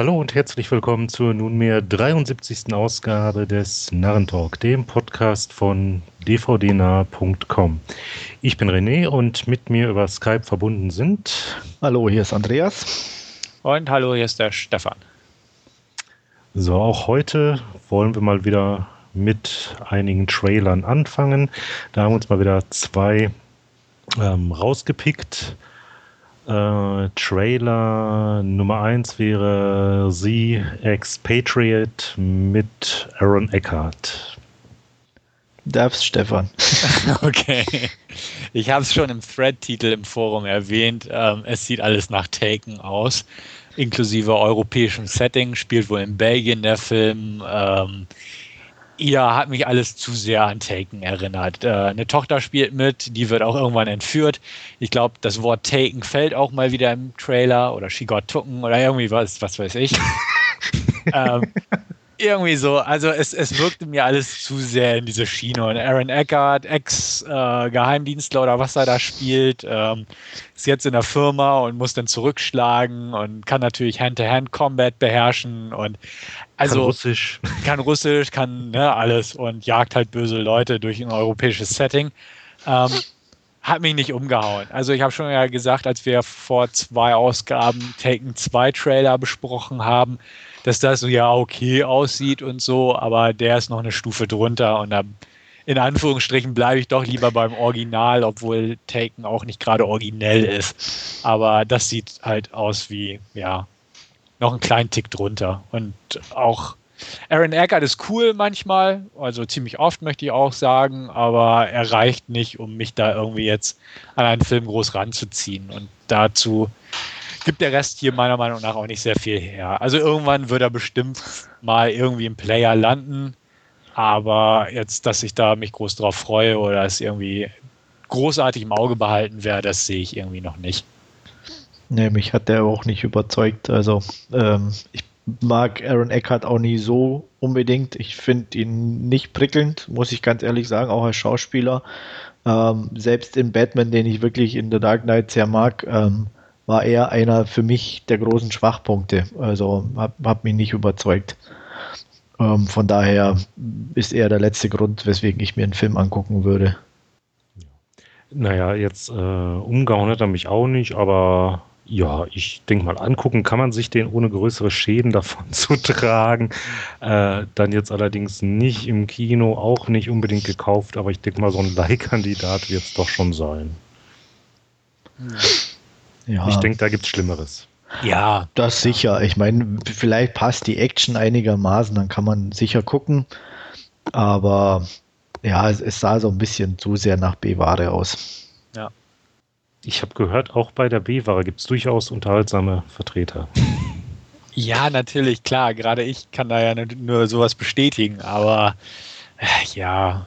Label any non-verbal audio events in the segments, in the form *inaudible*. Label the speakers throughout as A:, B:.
A: Hallo und herzlich willkommen zur nunmehr 73. Ausgabe des Narrentalk, dem Podcast von dvdnah.com. Ich bin René und mit mir über Skype verbunden sind.
B: Hallo, hier ist Andreas.
C: Und hallo, hier ist der Stefan.
A: So, auch heute wollen wir mal wieder mit einigen Trailern anfangen. Da haben wir uns mal wieder zwei ähm, rausgepickt. Äh, Trailer Nummer 1 wäre The Expatriate mit Aaron Eckhart.
B: Darfst Stefan. *laughs*
C: okay. Ich habe es schon im Thread-Titel im Forum erwähnt. Ähm, es sieht alles nach Taken aus, inklusive europäischem Setting. Spielt wohl in Belgien der Film. Ähm, ja, hat mich alles zu sehr an Taken erinnert. Äh, eine Tochter spielt mit, die wird auch irgendwann entführt. Ich glaube, das Wort Taken fällt auch mal wieder im Trailer oder She Got Tucken oder irgendwie was, was weiß ich. *laughs* ähm, irgendwie so, also es, es wirkte mir alles zu sehr in diese Schiene. Und Aaron Eckhart, Ex-Geheimdienstler oder was er da spielt, ähm, ist jetzt in der Firma und muss dann zurückschlagen und kann natürlich Hand-to-Hand-Combat beherrschen und also kann Russisch, *laughs* kann Russisch, kann ne, alles und jagt halt böse Leute durch ein europäisches Setting. Ähm, hat mich nicht umgehauen. Also ich habe schon ja gesagt, als wir vor zwei Ausgaben Taken 2 Trailer besprochen haben, dass das so ja okay aussieht und so, aber der ist noch eine Stufe drunter und da in Anführungsstrichen bleibe ich doch lieber beim Original, obwohl Taken auch nicht gerade originell ist. Aber das sieht halt aus wie, ja, noch einen kleinen Tick drunter. Und auch Aaron Eckert ist cool manchmal, also ziemlich oft möchte ich auch sagen, aber er reicht nicht, um mich da irgendwie jetzt an einen Film groß ranzuziehen. Und dazu gibt der Rest hier meiner Meinung nach auch nicht sehr viel her. Also irgendwann wird er bestimmt mal irgendwie im Player landen, aber jetzt, dass ich da mich groß drauf freue oder es irgendwie großartig im Auge behalten werde, das sehe ich irgendwie noch nicht.
B: Nee, mich hat der auch nicht überzeugt. Also ähm, ich mag Aaron Eckhart auch nie so unbedingt. Ich finde ihn nicht prickelnd, muss ich ganz ehrlich sagen, auch als Schauspieler. Ähm, selbst in Batman, den ich wirklich in The Dark Knight sehr mag, ähm, war er einer für mich der großen Schwachpunkte. Also hat, hat mich nicht überzeugt. Ähm, von daher ist er der letzte Grund, weswegen ich mir einen Film angucken würde.
A: Naja, jetzt äh, umgehauen hat er mich auch nicht, aber ja, ich denke mal, angucken kann man sich den ohne größere Schäden davon *laughs* zu tragen. Äh, dann jetzt allerdings nicht im Kino, auch nicht unbedingt gekauft, aber ich denke mal, so ein Leihkandidat wird es doch schon sein. Hm. Ja. Ich denke, da gibt es Schlimmeres.
B: Ja. Das sicher. Ich meine, vielleicht passt die Action einigermaßen, dann kann man sicher gucken. Aber ja, es, es sah so ein bisschen zu sehr nach B-Ware aus.
A: Ja. Ich habe gehört, auch bei der B-Ware gibt es durchaus unterhaltsame Vertreter. *laughs*
C: Ja, natürlich, klar. Gerade ich kann da ja nur sowas bestätigen, aber äh, ja.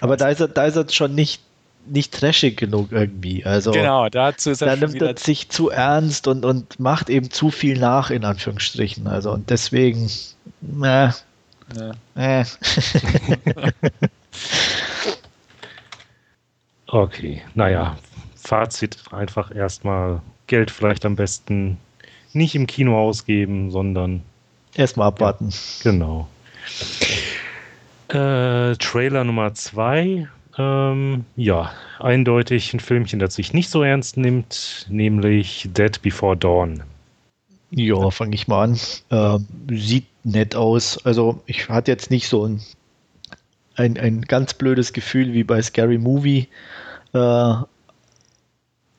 B: Aber da ist, er, da ist er schon nicht nicht trashig genug irgendwie. Also
C: genau, dazu ist
B: er da nimmt er sich zu ernst und, und macht eben zu viel nach, in Anführungsstrichen. Also und deswegen, äh, ja. äh. *laughs*
A: okay, naja, Fazit einfach erstmal Geld vielleicht am besten nicht im Kino ausgeben, sondern
B: erstmal abwarten.
A: Genau. Äh, Trailer Nummer zwei ähm, ja, eindeutig ein Filmchen, das sich nicht so ernst nimmt, nämlich Dead Before Dawn.
B: Ja, fange ich mal an. Äh, sieht nett aus. Also ich hatte jetzt nicht so ein, ein, ein ganz blödes Gefühl wie bei Scary Movie. Äh,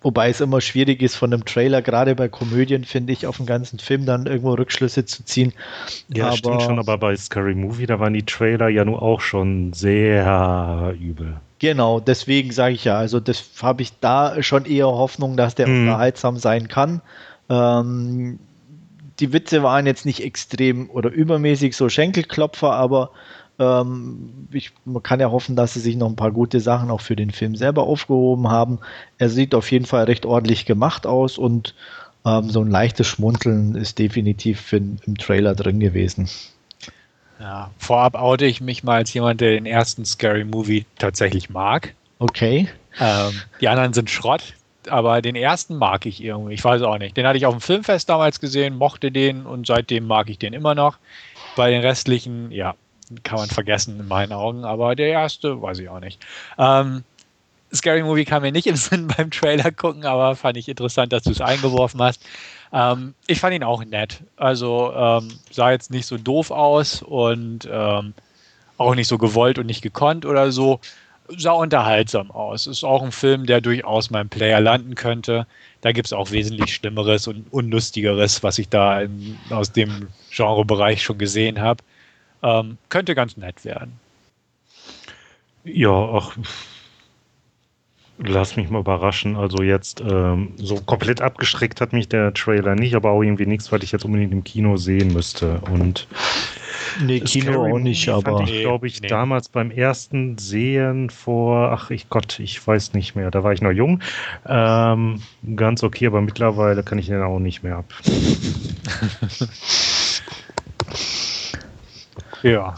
B: Wobei es immer schwierig ist, von einem Trailer, gerade bei Komödien, finde ich, auf den ganzen Film dann irgendwo Rückschlüsse zu ziehen.
A: Ja, aber, stimmt schon, aber bei Scary Movie, da waren die Trailer ja nur auch schon sehr übel.
B: Genau, deswegen sage ich ja, also das habe ich da schon eher Hoffnung, dass der mhm. unterhaltsam sein kann. Ähm, die Witze waren jetzt nicht extrem oder übermäßig so Schenkelklopfer, aber ähm, ich, man kann ja hoffen, dass sie sich noch ein paar gute Sachen auch für den Film selber aufgehoben haben. Er sieht auf jeden Fall recht ordentlich gemacht aus und ähm, so ein leichtes Schmunzeln ist definitiv für, im Trailer drin gewesen.
C: Ja, vorab oute ich mich mal als jemand, der den ersten Scary Movie tatsächlich mag.
B: Okay.
C: Ähm, die anderen sind Schrott. aber den ersten mag ich irgendwie. Ich weiß auch nicht. Den hatte ich auf dem Filmfest damals gesehen, mochte den und seitdem mag ich den immer noch. Bei den restlichen, ja, kann man vergessen in meinen Augen, aber der erste, weiß ich auch nicht. Ähm, Scary Movie kam mir nicht im Sinn *laughs* beim Trailer gucken, aber fand ich interessant, dass du es eingeworfen hast. Ähm, ich fand ihn auch nett. Also ähm, sah jetzt nicht so doof aus und ähm, auch nicht so gewollt und nicht gekonnt oder so. Sah unterhaltsam aus. Ist auch ein Film, der durchaus meinem Player landen könnte. Da gibt es auch wesentlich Schlimmeres und Unlustigeres, was ich da in, aus dem Genrebereich schon gesehen habe. Ähm, könnte ganz nett werden.
A: Ja, ach, lass mich mal überraschen. Also jetzt ähm, so komplett abgeschreckt hat mich der Trailer nicht, aber auch irgendwie nichts, was ich jetzt unbedingt im Kino sehen müsste. Und
B: nee, Kino auch nicht, aber
A: ich glaube ich nee. damals beim ersten Sehen vor, ach ich Gott, ich weiß nicht mehr, da war ich noch jung, ähm, ganz okay, aber mittlerweile kann ich den auch nicht mehr ab. *laughs*
B: Ja.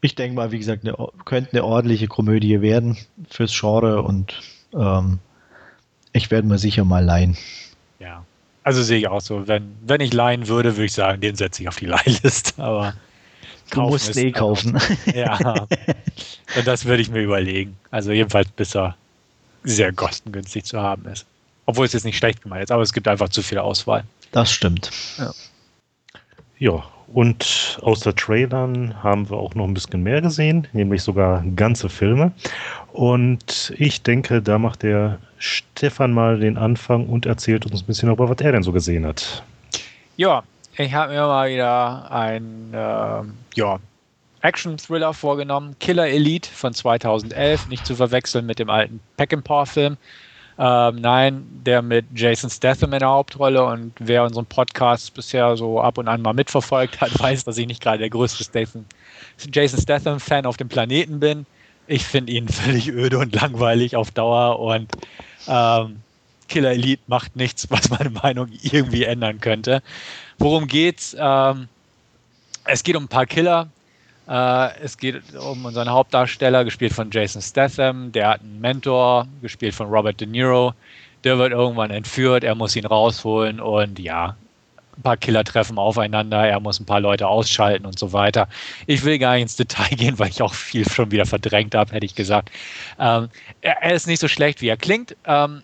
B: Ich denke mal, wie gesagt, eine, könnte eine ordentliche Komödie werden fürs Genre und ähm, ich werde mir sicher mal leihen.
C: Ja, also sehe ich auch so. Wenn, wenn ich leihen würde, würde ich sagen, den setze ich auf die *laughs* Leihliste. Aber
B: du musst eh kaufen. *laughs*
C: Ja, und das würde ich mir überlegen. Also jedenfalls, bis er sehr kostengünstig zu haben ist. Obwohl es jetzt nicht schlecht gemeint ist, aber es gibt einfach zu viel Auswahl.
B: Das stimmt.
A: Ja. Ja, und außer Trailern haben wir auch noch ein bisschen mehr gesehen, nämlich sogar ganze Filme. Und ich denke, da macht der Stefan mal den Anfang und erzählt uns ein bisschen darüber, was er denn so gesehen hat.
C: Ja, ich habe mir mal wieder ein äh, ja, Action-Thriller vorgenommen, Killer Elite von 2011, nicht zu verwechseln mit dem alten Peckinpah-Film. Ähm, nein, der mit Jason Statham in der Hauptrolle und wer unseren Podcast bisher so ab und an mal mitverfolgt hat, *laughs* weiß, dass ich nicht gerade der größte Statham, Jason Statham-Fan auf dem Planeten bin. Ich finde ihn *laughs* völlig öde und langweilig auf Dauer und ähm, Killer Elite macht nichts, was meine Meinung irgendwie ändern könnte. Worum geht's? Ähm, es geht um ein paar Killer, es geht um unseren Hauptdarsteller, gespielt von Jason Statham. Der hat einen Mentor, gespielt von Robert De Niro. Der wird irgendwann entführt, er muss ihn rausholen und ja, ein paar Killer treffen aufeinander, er muss ein paar Leute ausschalten und so weiter. Ich will gar nicht ins Detail gehen, weil ich auch viel schon wieder verdrängt habe, hätte ich gesagt. Ähm, er, er, ist nicht so schlecht, wie er klingt. Ähm,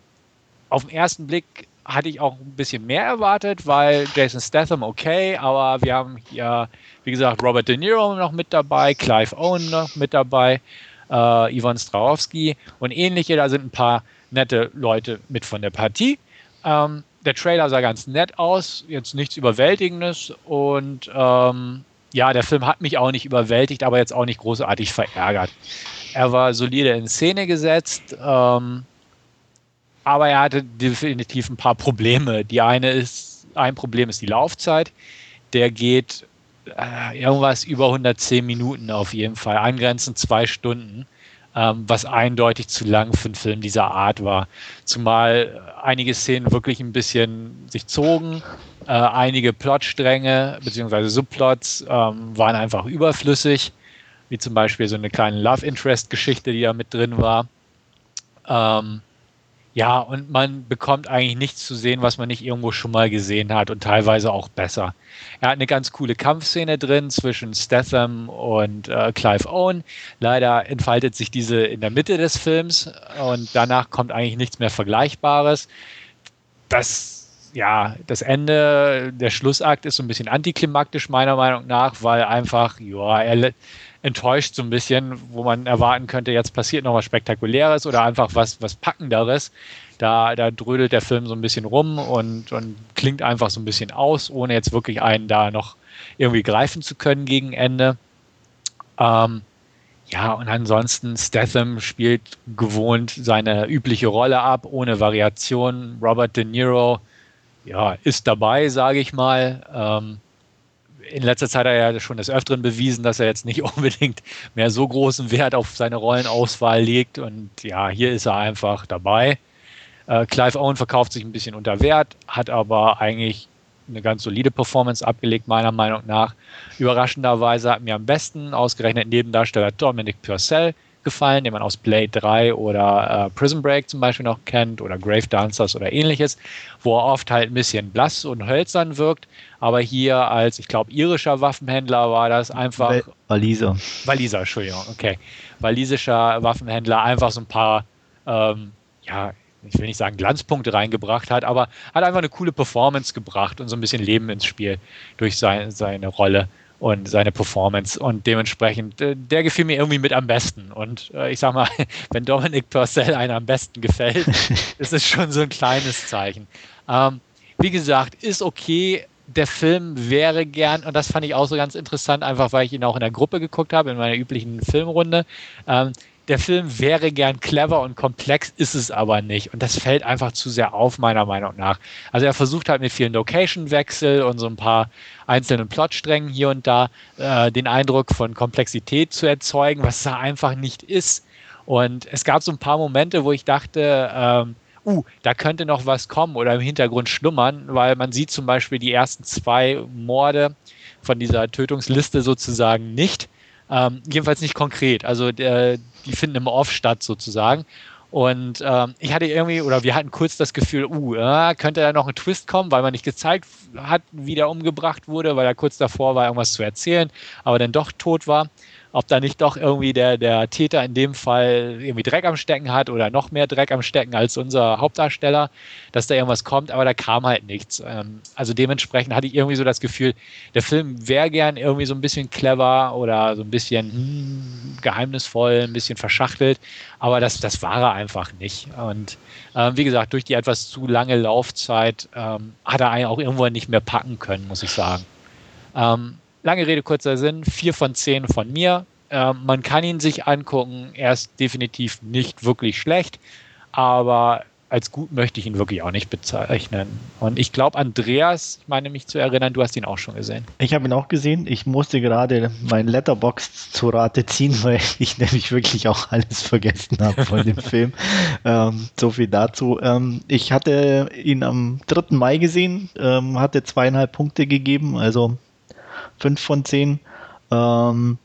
C: auf den ersten Blick hatte ich auch ein bisschen mehr erwartet, weil Jason Statham okay, aber wir haben hier wie gesagt, Robert De Niro noch mit dabei, Clive Owen noch mit dabei, äh, Ivan Strahovski und ähnliche. Da sind ein paar nette Leute mit von der Partie. Ähm, der Trailer sah ganz nett aus, jetzt nichts Überwältigendes und ähm, ja, der Film hat mich auch nicht überwältigt, aber jetzt auch nicht großartig verärgert. Er war solide in Szene gesetzt, ähm, aber er hatte definitiv ein paar Probleme. Die eine ist, ein Problem ist die Laufzeit. Der geht äh, irgendwas über 110 Minuten auf jeden Fall, angrenzend zwei Stunden, ähm, was eindeutig zu lang für einen Film dieser Art war. Zumal einige Szenen wirklich ein bisschen sich zogen, äh, einige Plotstränge bzw. Subplots ähm, waren einfach überflüssig, wie zum Beispiel so eine kleine Love Interest-Geschichte, die da mit drin war. Ähm, ja, und man bekommt eigentlich nichts zu sehen, was man nicht irgendwo schon mal gesehen hat und teilweise auch besser. Er hat eine ganz coole Kampfszene drin zwischen Statham und äh, Clive Owen. Leider entfaltet sich diese in der Mitte des Films und danach kommt eigentlich nichts mehr Vergleichbares. Das, ja, das Ende, der Schlussakt ist so ein bisschen antiklimaktisch meiner Meinung nach, weil einfach, ja, er enttäuscht so ein bisschen, wo man erwarten könnte, jetzt passiert noch was Spektakuläres oder einfach was, was Packenderes. Da, da drödelt der Film so ein bisschen rum und, und klingt einfach so ein bisschen aus, ohne jetzt wirklich einen da noch irgendwie greifen zu können gegen Ende. Ähm, ja, und ansonsten Statham spielt gewohnt seine übliche Rolle ab, ohne Variation. Robert De Niro, ja, ist dabei, sage ich mal. Ähm, in letzter Zeit hat er ja schon des Öfteren bewiesen, dass er jetzt nicht *laughs* unbedingt mehr so großen Wert auf seine Rollenauswahl legt. Und ja, hier ist er einfach dabei. Äh, Clive Owen verkauft sich ein bisschen unter Wert, hat aber eigentlich eine ganz solide Performance abgelegt, meiner Meinung nach. Überraschenderweise hat mir am besten ausgerechnet Nebendarsteller Dominic Purcell gefallen, den man aus Blade 3 oder äh, Prison Break zum Beispiel noch kennt oder Grave Dancers oder ähnliches, wo er oft halt ein bisschen blass und hölzern wirkt. Aber hier als, ich glaube, irischer Waffenhändler war das einfach.
B: Waliser.
C: Waliser, Entschuldigung, okay. Walisischer Waffenhändler einfach so ein paar, ähm, ja, ich will nicht sagen Glanzpunkte reingebracht hat, aber hat einfach eine coole Performance gebracht und so ein bisschen Leben ins Spiel durch sein, seine Rolle und seine Performance. Und dementsprechend, äh, der gefiel mir irgendwie mit am besten. Und äh, ich sag mal, *laughs* wenn Dominic Purcell einer am besten gefällt, *laughs* ist es schon so ein kleines Zeichen. Ähm, wie gesagt, ist okay. Der Film wäre gern, und das fand ich auch so ganz interessant, einfach weil ich ihn auch in der Gruppe geguckt habe, in meiner üblichen Filmrunde. Ähm, der Film wäre gern clever und komplex, ist es aber nicht. Und das fällt einfach zu sehr auf, meiner Meinung nach. Also er versucht halt mit vielen Location-Wechsel und so ein paar einzelnen Plotsträngen hier und da äh, den Eindruck von Komplexität zu erzeugen, was da einfach nicht ist. Und es gab so ein paar Momente, wo ich dachte, ähm, uh, da könnte noch was kommen oder im Hintergrund schlummern, weil man sieht zum Beispiel die ersten zwei Morde von dieser Tötungsliste sozusagen nicht. Ähm, jedenfalls nicht konkret. Also der, die finden im Off statt sozusagen. Und ähm, ich hatte irgendwie, oder wir hatten kurz das Gefühl, uh, äh, könnte da noch ein Twist kommen, weil man nicht gezeigt hat, wie der umgebracht wurde, weil er kurz davor war, irgendwas zu erzählen, aber dann doch tot war ob da nicht doch irgendwie der, der Täter in dem Fall irgendwie Dreck am Stecken hat oder noch mehr Dreck am Stecken als unser Hauptdarsteller, dass da irgendwas kommt, aber da kam halt nichts. Ähm, also dementsprechend hatte ich irgendwie so das Gefühl, der Film wäre gern irgendwie so ein bisschen clever oder so ein bisschen hm, geheimnisvoll, ein bisschen verschachtelt, aber das, das war er einfach nicht. Und ähm, wie gesagt, durch die etwas zu lange Laufzeit ähm, hat er einen auch irgendwo nicht mehr packen können, muss ich sagen. Ähm, lange Rede, kurzer Sinn, vier von zehn von mir. Äh, man kann ihn sich angucken. Er ist definitiv nicht wirklich schlecht, aber als gut möchte ich ihn wirklich auch nicht bezeichnen. Und ich glaube, Andreas, ich meine mich zu erinnern, du hast ihn auch schon gesehen.
B: Ich habe ihn auch gesehen. Ich musste gerade mein Letterbox zu Rate ziehen, *laughs* weil ich nämlich wirklich auch alles vergessen habe von dem *laughs* Film. Ähm, so viel dazu. Ähm, ich hatte ihn am 3. Mai gesehen, ähm, hatte zweieinhalb Punkte gegeben, also 5 von 10. Ähm,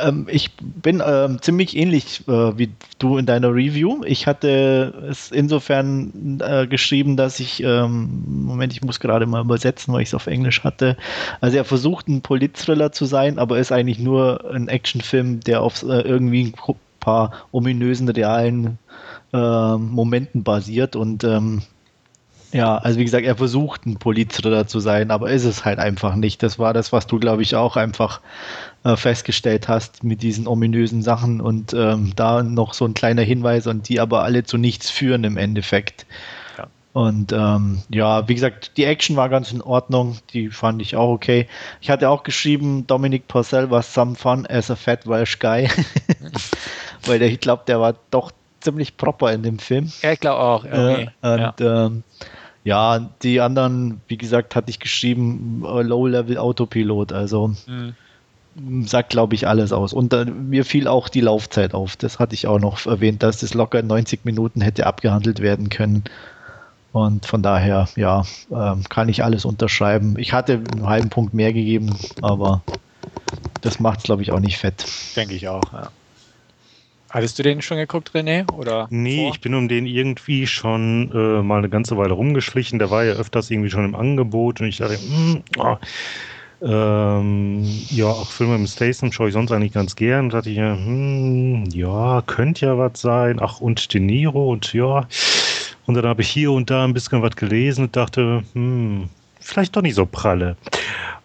B: ähm, ich bin ähm, ziemlich ähnlich äh, wie du in deiner Review. Ich hatte es insofern äh, geschrieben, dass ich, ähm, Moment, ich muss gerade mal übersetzen, weil ich es auf Englisch hatte. Also er versucht ein Politthriller zu sein, aber ist eigentlich nur ein Actionfilm, der auf äh, irgendwie ein paar ominösen, realen äh, Momenten basiert und ähm, ja, also wie gesagt, er versucht ein Politthriller zu sein, aber ist es halt einfach nicht. Das war das, was du, glaube ich, auch einfach äh, festgestellt hast mit diesen ominösen Sachen und ähm, da noch so ein kleiner Hinweis und die aber alle zu nichts führen im Endeffekt. Ja. Und ähm, ja, wie gesagt, die Action war ganz in Ordnung, die fand ich auch okay. Ich hatte auch geschrieben, Dominic Purcell war some fun as a fat Welsh guy, *laughs* weil der, ich glaube, der war doch ziemlich proper in dem Film.
C: Ja, ich glaube auch.
B: Okay. Äh, und ja. Ähm, ja, die anderen, wie gesagt, hatte ich geschrieben, äh, Low-Level Autopilot, also mhm. sagt, glaube ich, alles aus. Und äh, mir fiel auch die Laufzeit auf. Das hatte ich auch noch erwähnt, dass das locker 90 Minuten hätte abgehandelt werden können. Und von daher, ja, äh, kann ich alles unterschreiben. Ich hatte einen halben Punkt mehr gegeben, aber das macht es, glaube ich, auch nicht fett.
C: Denke ich auch, ja. Hattest du den schon geguckt, René? Oder
A: nee, vor? ich bin um den irgendwie schon äh, mal eine ganze Weile rumgeschlichen. Der war ja öfters irgendwie schon im Angebot und ich dachte, mm, oh, ähm, ja, auch Filme mit Statham schaue ich sonst eigentlich ganz gern. Da dachte ich, hm, ja, könnte ja was sein. Ach, und De Niro und ja. Und dann habe ich hier und da ein bisschen was gelesen und dachte, hm, vielleicht doch nicht so pralle.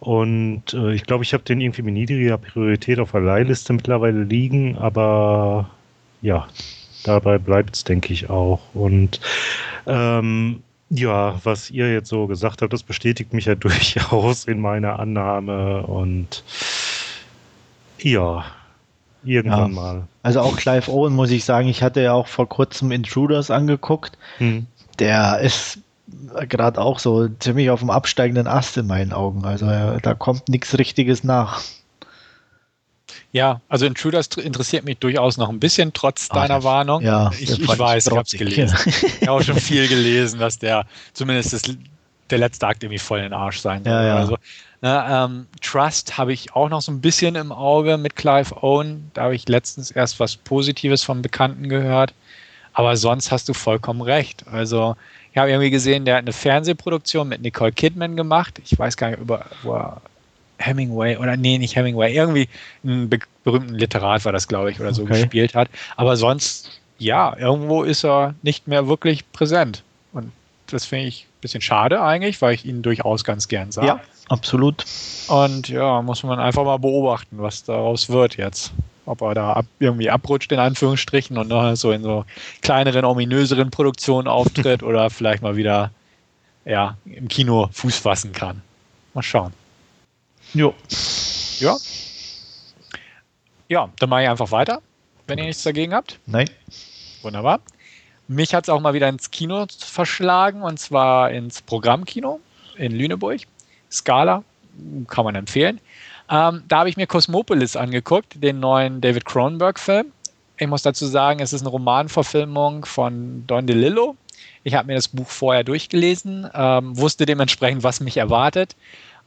A: Und äh, ich glaube, ich habe den irgendwie mit niedriger Priorität auf der Leihliste mittlerweile liegen, aber ja, dabei bleibt es, denke ich, auch. Und ähm, ja, was ihr jetzt so gesagt habt, das bestätigt mich ja *laughs* durchaus in meiner Annahme und ja, irgendwann ja. mal.
B: Also auch Clive Owen muss ich sagen, ich hatte ja auch vor kurzem Intruders angeguckt. Hm. Der ist gerade auch so ziemlich auf dem absteigenden Ast in meinen Augen. Also da kommt nichts Richtiges nach.
C: Ja, also Intruders interessiert mich durchaus noch ein bisschen, trotz Ach, deiner Warnung.
B: Ja,
C: ich, ich weiß, ich habe es gelesen. *laughs* ich habe auch schon viel gelesen, dass der zumindest das der letzte Akt irgendwie voll in den Arsch sein
B: Ja, ja.
C: oder so. Na, ähm, Trust habe ich auch noch so ein bisschen im Auge mit Clive Owen. Da habe ich letztens erst was Positives von Bekannten gehört. Aber sonst hast du vollkommen recht. Also, ich habe irgendwie gesehen, der hat eine Fernsehproduktion mit Nicole Kidman gemacht. Ich weiß gar nicht, über, wo er Hemingway oder nee, nicht Hemingway, irgendwie einen be berühmten Literat war das, glaube ich, oder so
B: Okay.
C: gespielt hat. Aber sonst, ja, irgendwo ist er nicht mehr wirklich präsent. Und das finde ich ein bisschen schade eigentlich, weil ich ihn durchaus ganz gern sah.
B: Ja, absolut.
C: Und ja, muss man einfach mal beobachten, was daraus wird jetzt. Ob er da ab, irgendwie abrutscht, in Anführungsstrichen, und noch so in so kleineren, ominöseren Produktionen auftritt *laughs* oder vielleicht mal wieder ja, im Kino Fuß fassen kann. Mal schauen.
B: Jo.
C: Ja. Ja, dann mache ich einfach weiter, wenn ihr nichts dagegen habt.
B: Nein.
C: Wunderbar. Mich hat es auch mal wieder ins Kino verschlagen und zwar ins Programmkino in Lüneburg. Scala, kann man empfehlen. Ähm, da habe ich mir Cosmopolis angeguckt, den neuen David Cronenberg-Film. Ich muss dazu sagen, es ist eine Romanverfilmung von Don DeLillo. Ich habe mir das Buch vorher durchgelesen, ähm, wusste dementsprechend, was mich erwartet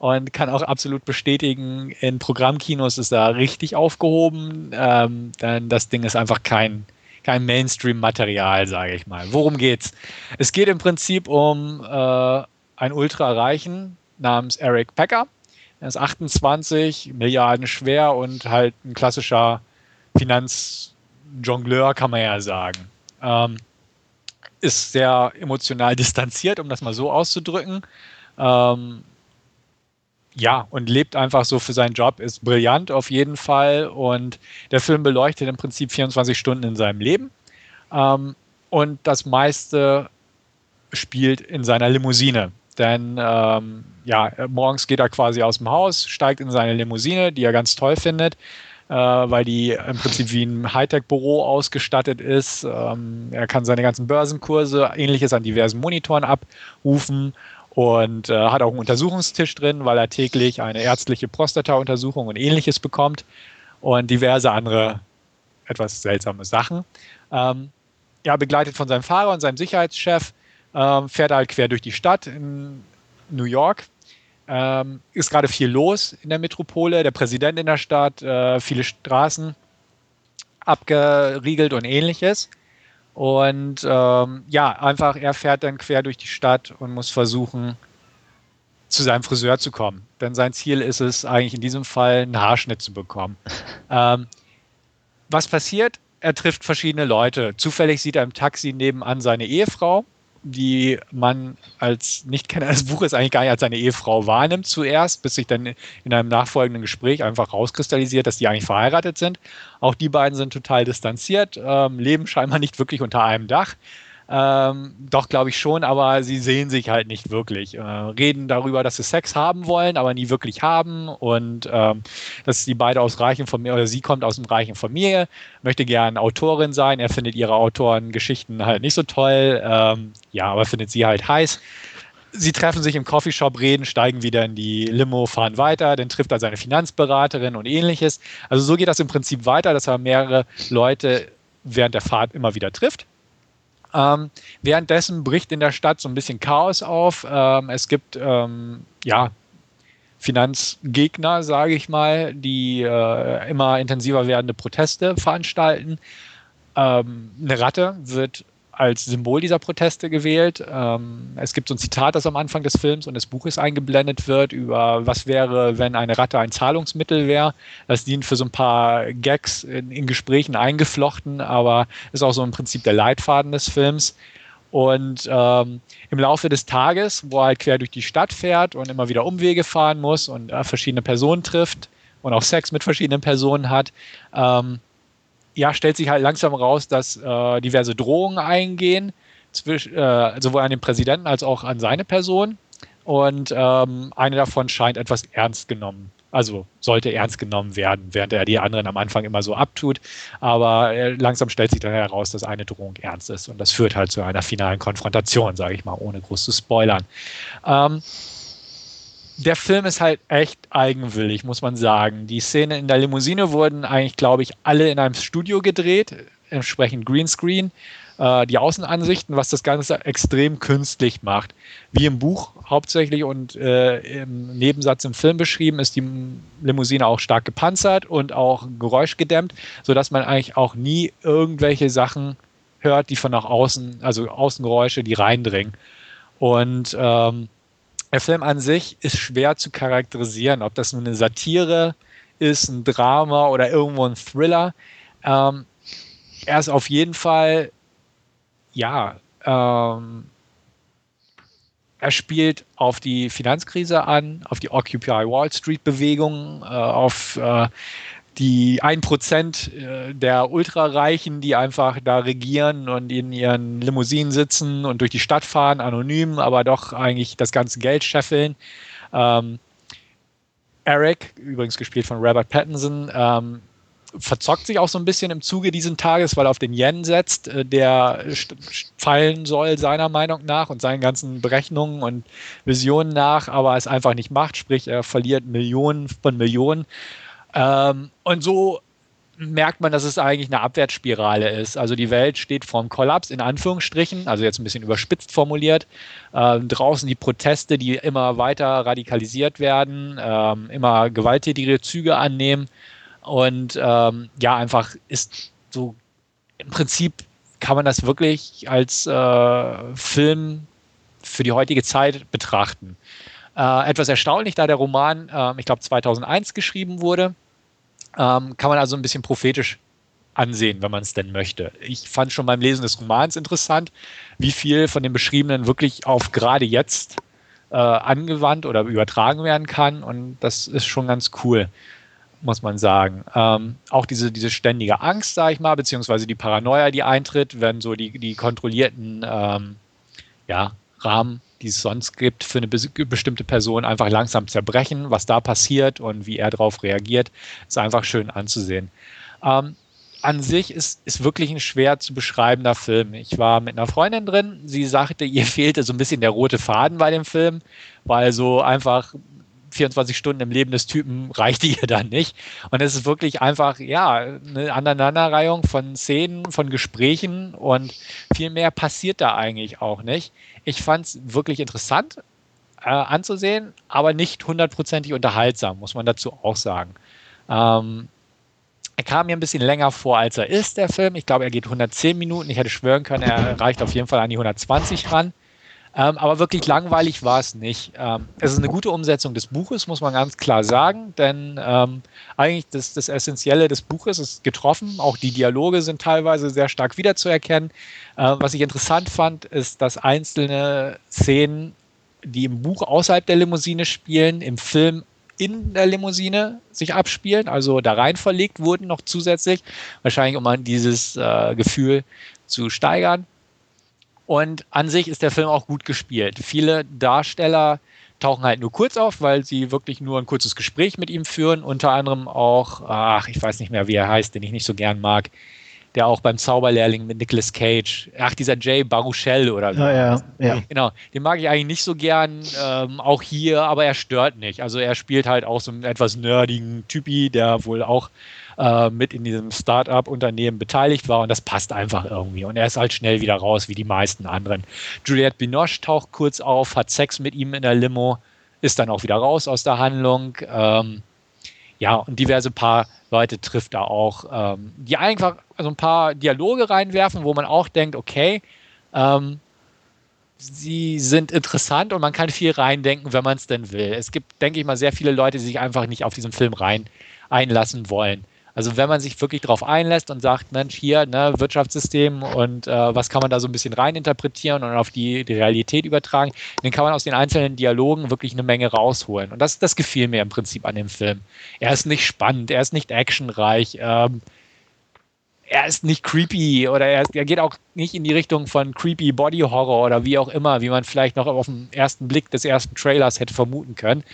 C: und kann auch absolut bestätigen, in Programmkinos ist er richtig aufgehoben, ähm, denn das Ding ist einfach kein, kein Mainstream-Material, sage ich mal. Worum geht's? Es geht im Prinzip um äh, ein Ultra-Reichen namens Eric Packer. Er ist 28, Milliarden schwer und halt ein klassischer Finanzjongleur, kann man ja sagen. Ähm, ist sehr emotional *laughs* distanziert, um das mal so auszudrücken. Ähm, ja, und lebt einfach so für seinen Job, ist brillant auf jeden Fall. Und der Film beleuchtet im Prinzip 24 Stunden in seinem Leben. Ähm, und das meiste spielt in seiner Limousine. Denn ähm, ja, morgens geht er quasi aus dem Haus, steigt in seine Limousine, die er ganz toll findet, äh, weil die im Prinzip wie ein Hightech-Büro ausgestattet ist. Ähm, er kann seine ganzen Börsenkurse, ähnliches an diversen Monitoren abrufen und äh, hat auch einen Untersuchungstisch drin, weil er täglich eine ärztliche Prostata-Untersuchung und ähnliches bekommt und diverse andere etwas seltsame Sachen. Ähm, ja, begleitet von seinem Fahrer und seinem Sicherheitschef, ähm, fährt er halt quer durch die Stadt in New York. Ähm, ist gerade viel los in der Metropole, der Präsident in der Stadt, äh, viele Straßen abgeriegelt und ähnliches. Und ähm, ja, einfach, er fährt dann quer durch die Stadt und muss versuchen, zu seinem Friseur zu kommen. Denn sein Ziel ist es eigentlich in diesem Fall, einen Haarschnitt zu bekommen. *laughs* ähm, was passiert? Er trifft verschiedene Leute. Zufällig sieht er im Taxi nebenan seine Ehefrau, die man als Nichtkenner des Buches eigentlich gar nicht als seine Ehefrau wahrnimmt zuerst, bis sich dann in einem nachfolgenden Gespräch einfach rauskristallisiert, dass die eigentlich verheiratet sind. Auch die beiden sind total distanziert, ähm, leben scheinbar nicht wirklich unter einem Dach. Ähm, doch, glaube ich schon, aber sie sehen sich halt nicht wirklich. Äh, reden darüber, dass sie Sex haben wollen, aber nie wirklich haben und ähm, dass die beide aus reichen Familie oder sie kommt aus einem reichen Familie, möchte gern Autorin sein. Er findet ihre Autorengeschichten halt nicht so toll, ähm, ja, aber findet sie halt heiß. Sie treffen sich im Coffeeshop, reden, steigen wieder in die Limo, fahren weiter, dann trifft er seine Finanzberaterin und ähnliches. Also so geht das im Prinzip weiter, dass er mehrere Leute während der Fahrt immer wieder trifft. Ähm, währenddessen bricht in der Stadt so ein bisschen Chaos auf. Ähm, es gibt ähm, ja Finanzgegner, sage ich mal, die äh, immer intensiver werdende Proteste veranstalten. Ähm, eine Ratte wird als Symbol dieser Proteste gewählt. Ähm, es gibt so ein Zitat, das am Anfang des Films und des Buches eingeblendet wird, über was wäre, wenn eine Ratte ein Zahlungsmittel wäre. Das dient für so ein paar Gags in, in Gesprächen eingeflochten, aber ist auch so im Prinzip der Leitfaden des Films. Und ähm, im Laufe des Tages, wo er halt quer durch die Stadt fährt und immer wieder Umwege fahren muss und äh, verschiedene Personen trifft und auch Sex mit verschiedenen Personen hat, ähm, ja, stellt sich halt langsam raus, dass äh, diverse Drohungen eingehen, zwischen, äh, sowohl an den Präsidenten als auch an seine Person. Und ähm, eine davon scheint etwas ernst genommen. Also sollte ernst genommen werden, während er die anderen am Anfang immer so abtut. Aber äh, langsam stellt sich dann heraus, dass eine Drohung ernst ist. Und das führt halt zu einer finalen Konfrontation, sage ich mal, ohne groß zu spoilern. Ähm, der Film ist halt echt eigenwillig, muss man sagen. Die Szene in der Limousine wurden eigentlich, glaube ich, alle in einem Studio gedreht, entsprechend Greenscreen. äh, die Außenansichten, was das Ganze extrem künstlich macht. Wie im Buch hauptsächlich und äh, im Nebensatz im Film beschrieben, ist die Limousine auch stark gepanzert und auch geräuschgedämmt, sodass man eigentlich auch nie irgendwelche Sachen hört, die von nach außen, also Außengeräusche, die reindringen. Und ähm, der Film an sich ist schwer zu charakterisieren, ob das nun eine Satire ist, ein Drama oder irgendwo ein Thriller. Ähm, er ist auf jeden Fall ja, ähm, er spielt auf die Finanzkrise an, auf die Occupy Wall Street Bewegung, äh, auf äh, die 1% äh, der Ultrareichen, die einfach da regieren und in ihren Limousinen sitzen und durch die Stadt fahren, anonym, aber doch eigentlich das ganze Geld scheffeln. Ähm, Eric, übrigens gespielt von Robert Pattinson, ähm, verzockt sich auch so ein bisschen im Zuge dieses Tages, weil er auf den Yen setzt, äh, der fallen soll, seiner Meinung nach, und seinen ganzen Berechnungen und Visionen nach, aber es einfach nicht macht, sprich, er verliert Millionen von Millionen. Ähm, und so merkt man, dass es eigentlich eine Abwärtsspirale ist. Also die Welt steht vorm Kollaps, in Anführungsstrichen, also jetzt ein bisschen überspitzt formuliert. Ähm, draußen die Proteste, die immer weiter radikalisiert werden, ähm, immer gewalttätigere Züge annehmen. Und ähm, ja, einfach ist so im Prinzip kann man das wirklich als äh, Film für die heutige Zeit betrachten. Äh, etwas erstaunlich, da der Roman, äh, ich glaube, 2001 geschrieben wurde, ähm, kann man also ein bisschen prophetisch ansehen, wenn man es denn möchte. Ich fand schon beim Lesen des Romans interessant, wie viel von dem Beschriebenen wirklich auf gerade jetzt äh, angewandt oder übertragen werden kann. Und das ist schon ganz cool muss man sagen. Ähm, auch diese, diese ständige Angst, sage ich mal, beziehungsweise die Paranoia, die eintritt, wenn so die, die kontrollierten ähm, ja, Rahmen, die es sonst gibt, für eine bestimmte Person einfach langsam zerbrechen, was da passiert und wie er darauf reagiert, ist einfach schön anzusehen. Ähm, an sich ist, ist wirklich ein schwer zu beschreibender Film. Ich war mit einer Freundin drin, sie sagte, ihr *laughs* fehlte so ein bisschen der rote Faden bei dem Film, weil so einfach 24 Stunden im Leben des Typen reichte ihr dann nicht. Und es ist wirklich einfach, ja, eine Aneinanderreihung von Szenen, von Gesprächen und viel mehr passiert da eigentlich auch nicht. Ich fand es wirklich interessant äh, anzusehen, aber nicht hundertprozentig unterhaltsam, muss man dazu auch sagen. Ähm, er kam mir ein bisschen länger vor, als er ist, der Film. Ich glaube, er geht 110 Minuten. Ich hätte schwören können, er reicht auf jeden Fall an die 120 ran. Ähm, aber wirklich langweilig war es nicht. Ähm, es ist eine gute Umsetzung des Buches, muss man ganz klar sagen, denn ähm, eigentlich das, das Essentielle des Buches ist getroffen. Auch die Dialoge sind teilweise sehr stark wiederzuerkennen. Äh, was ich interessant fand, ist, dass einzelne Szenen, die im Buch außerhalb der Limousine spielen, im Film in der Limousine sich abspielen, also da rein verlegt wurden noch zusätzlich, wahrscheinlich um dieses äh, Gefühl zu steigern. Und an sich ist der Film auch gut gespielt. Viele Darsteller tauchen halt nur kurz auf, weil sie wirklich nur ein kurzes Gespräch mit ihm führen. Unter anderem auch, ach, ich weiß nicht mehr, wie er heißt, den ich nicht so gern mag, der auch beim Zauberlehrling mit Nicolas Cage, ach, dieser Jay Baruchel oder so.
B: Ja, ja, ja.
C: Genau, den mag ich eigentlich nicht so gern, ähm, auch hier, aber er stört nicht. Also er spielt halt auch so einen etwas nerdigen Typi, der wohl auch äh, mit in diesem Start-up-Unternehmen beteiligt war und das passt einfach irgendwie. Und er ist halt schnell wieder raus, wie die meisten anderen. Juliette Binoche taucht kurz auf, hat Sex mit ihm in der Limo, ist dann auch wieder raus aus der Handlung. Ähm, ja, und diverse paar Leute trifft er auch, ähm, die einfach so ein paar Dialoge reinwerfen, wo man auch denkt, okay, ähm, sie sind interessant und man kann viel reindenken, wenn man es denn will. Es gibt, denke ich mal, sehr viele Leute, die sich einfach nicht auf diesen Film rein einlassen wollen. Also wenn man sich wirklich darauf einlässt und sagt, Mensch, hier, ne, Wirtschaftssystem und äh, was kann man da so ein bisschen reininterpretieren und auf die, die Realität übertragen, dann kann man aus den einzelnen Dialogen wirklich eine Menge rausholen. Und das, das gefiel mir im Prinzip an dem Film. Er ist nicht spannend, er ist nicht actionreich, ähm, er ist nicht creepy oder er, er, geht auch nicht in die Richtung von creepy Body Horror oder wie auch immer, wie man vielleicht noch auf den ersten Blick des ersten Trailers hätte vermuten können,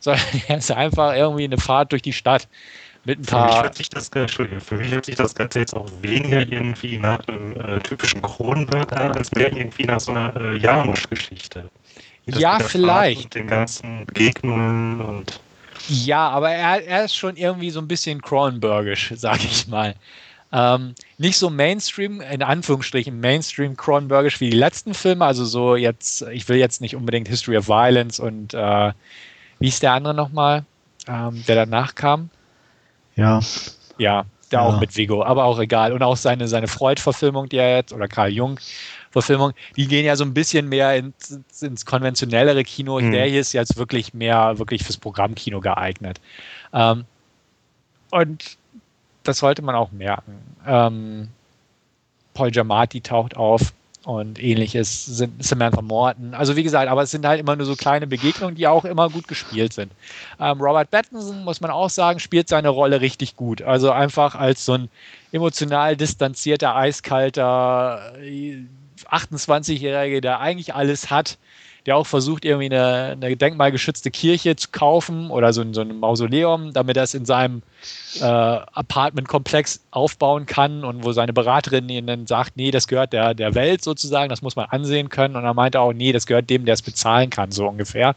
C: sondern *laughs* er ist einfach irgendwie eine Fahrt durch die Stadt mit ein paar. Für mich hört sich das, Entschuldigung, für mich hört sich das Ganze jetzt auch weniger irgendwie nach einem äh, typischen Kronenberg an, als mehr irgendwie nach so einer äh, Janusz-Geschichte. Ja, vielleicht.
A: Und den ganzen Begegnungen und.
C: Ja, aber er, er ist schon irgendwie so ein bisschen Cronenbergisch, *laughs* sag ich mal. Ähm, nicht so Mainstream, in Anführungsstrichen Mainstream Cronenbergisch wie die letzten Filme. Also so jetzt, ich will jetzt nicht unbedingt History of Violence und äh, wie ist der andere nochmal, ähm, der danach kam?
B: Ja.
C: Ja, der ja. auch mit Vigo, aber auch egal. Und auch seine, seine Freud-Verfilmung, die er jetzt, oder Karl Jung, Verfilmung, die gehen ja so ein bisschen mehr ins, ins konventionellere Kino. Mhm. Der hier ist jetzt wirklich mehr wirklich fürs Programmkino geeignet. Ähm, und das sollte man auch merken. Ähm, Paul Giamatti taucht auf und ähnliches sind Samantha Morton. Also wie gesagt, aber es sind halt immer nur so kleine Begegnungen, die auch immer gut gespielt sind. Ähm, Robert Pattinson, muss man auch sagen, spielt seine Rolle richtig gut. Also einfach als so ein emotional distanzierter, eiskalter 28-Jährige, äh, der eigentlich alles hat, der auch versucht, irgendwie eine, eine denkmalgeschützte Kirche zu kaufen oder so, so ein Mausoleum, damit er es in seinem äh, Apartmentkomplex aufbauen kann und wo seine Beraterin ihn dann sagt, nee, das gehört der, der Welt sozusagen, das muss man ansehen können. Und er meinte auch, nee, das gehört dem, der es bezahlen kann, so ungefähr.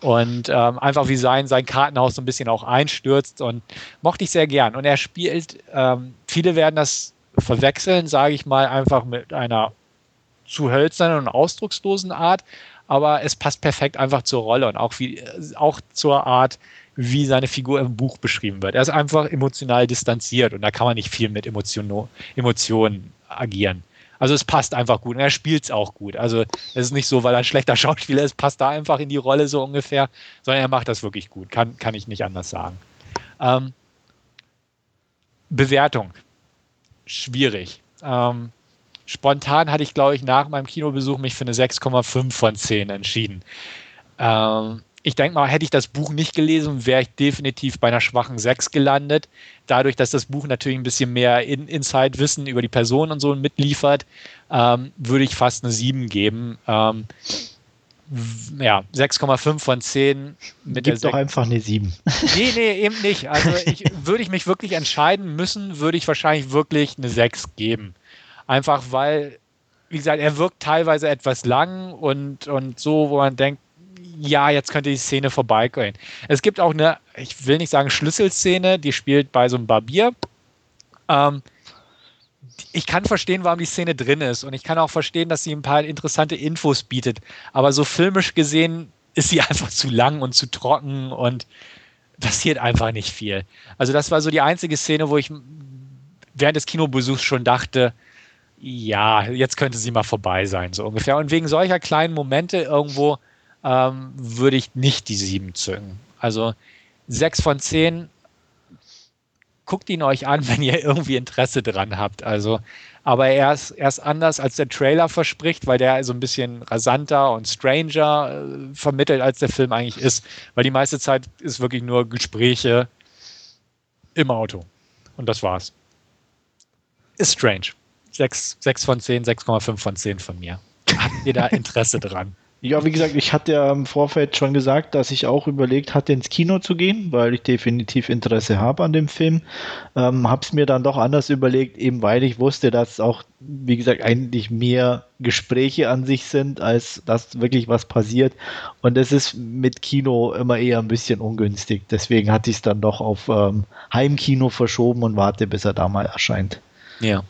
C: Und ähm, einfach wie sein, sein Kartenhaus so ein bisschen auch einstürzt und mochte ich sehr gern. Und er spielt, ähm, viele werden das verwechseln, sage ich mal, einfach mit einer zu hölzernen und ausdruckslosen Art aber es passt perfekt einfach zur Rolle und auch, wie, auch zur Art, wie seine Figur im Buch beschrieben wird. Er ist einfach emotional distanziert und da kann man nicht viel mit Emotion, Emotionen agieren. Also es passt einfach gut und er spielt es auch gut. Also es ist nicht so, weil er ein schlechter *laughs* Schauspieler ist, passt da einfach in die Rolle so ungefähr, sondern er macht das wirklich gut. Kann, kann ich nicht anders sagen. Ähm, Bewertung. Schwierig. Ähm, spontan hatte ich, glaube ich, nach meinem Kinobesuch mich für eine 6,5 von 10 entschieden. Ähm, ich denke mal, hätte ich das Buch nicht gelesen, wäre ich definitiv bei einer schwachen 6 gelandet. Dadurch, dass das Buch natürlich ein bisschen mehr in Inside-Wissen über die Person und so mitliefert, ähm, würde ich fast eine 7 geben. Ähm, ja, 6,5 von 10
B: mit Gib der doch einfach eine 7.
C: Nee, nee, eben nicht. Also ich, *laughs* würde ich mich wirklich entscheiden müssen, würde ich wahrscheinlich wirklich eine 6 geben. Einfach weil, wie gesagt, er wirkt teilweise etwas lang und, und so, wo man denkt, ja, jetzt könnte die Szene vorbeigehen. Es gibt auch eine, ich will nicht sagen Schlüsselszene, die spielt bei so einem Barbier. Ähm, ich kann verstehen, warum die Szene drin ist und ich kann auch verstehen, dass sie ein paar interessante Infos bietet. Aber so filmisch gesehen ist sie *laughs* einfach zu lang und zu trocken und passiert einfach nicht viel. Also das war so die einzige Szene, wo ich während des Kinobesuchs schon dachte, ja, jetzt könnte sie mal vorbei sein, so ungefähr. Und wegen solcher kleinen Momente irgendwo ähm, würde ich nicht die sieben zücken. Also sechs von zehn, guckt ihn euch an, *laughs* wenn ihr irgendwie Interesse dran habt. Also, aber er ist, er ist anders, als der Trailer verspricht, weil der so ein bisschen rasanter und stranger äh, vermittelt, als der Film eigentlich ist. Weil die meiste Zeit ist wirklich nur Gespräche im Auto. Und das war's. Ist strange. 6, 6 von 10, 6,5 von 10 von mir. Habt ihr da *laughs* Interesse dran?
B: Ja, wie gesagt, ich hatte ja im Vorfeld schon gesagt, dass ich auch überlegt hatte, ins Kino zu gehen, weil ich definitiv Interesse habe an dem Film. Ähm, habe es mir dann doch anders überlegt, eben weil ich wusste, dass auch, wie gesagt, eigentlich mehr Gespräche an sich sind, als dass wirklich was passiert. Und das ist mit Kino immer eher ein bisschen ungünstig. Deswegen hatte ich es dann doch auf ähm, Heimkino verschoben und warte, bis er da mal erscheint.
A: Ja.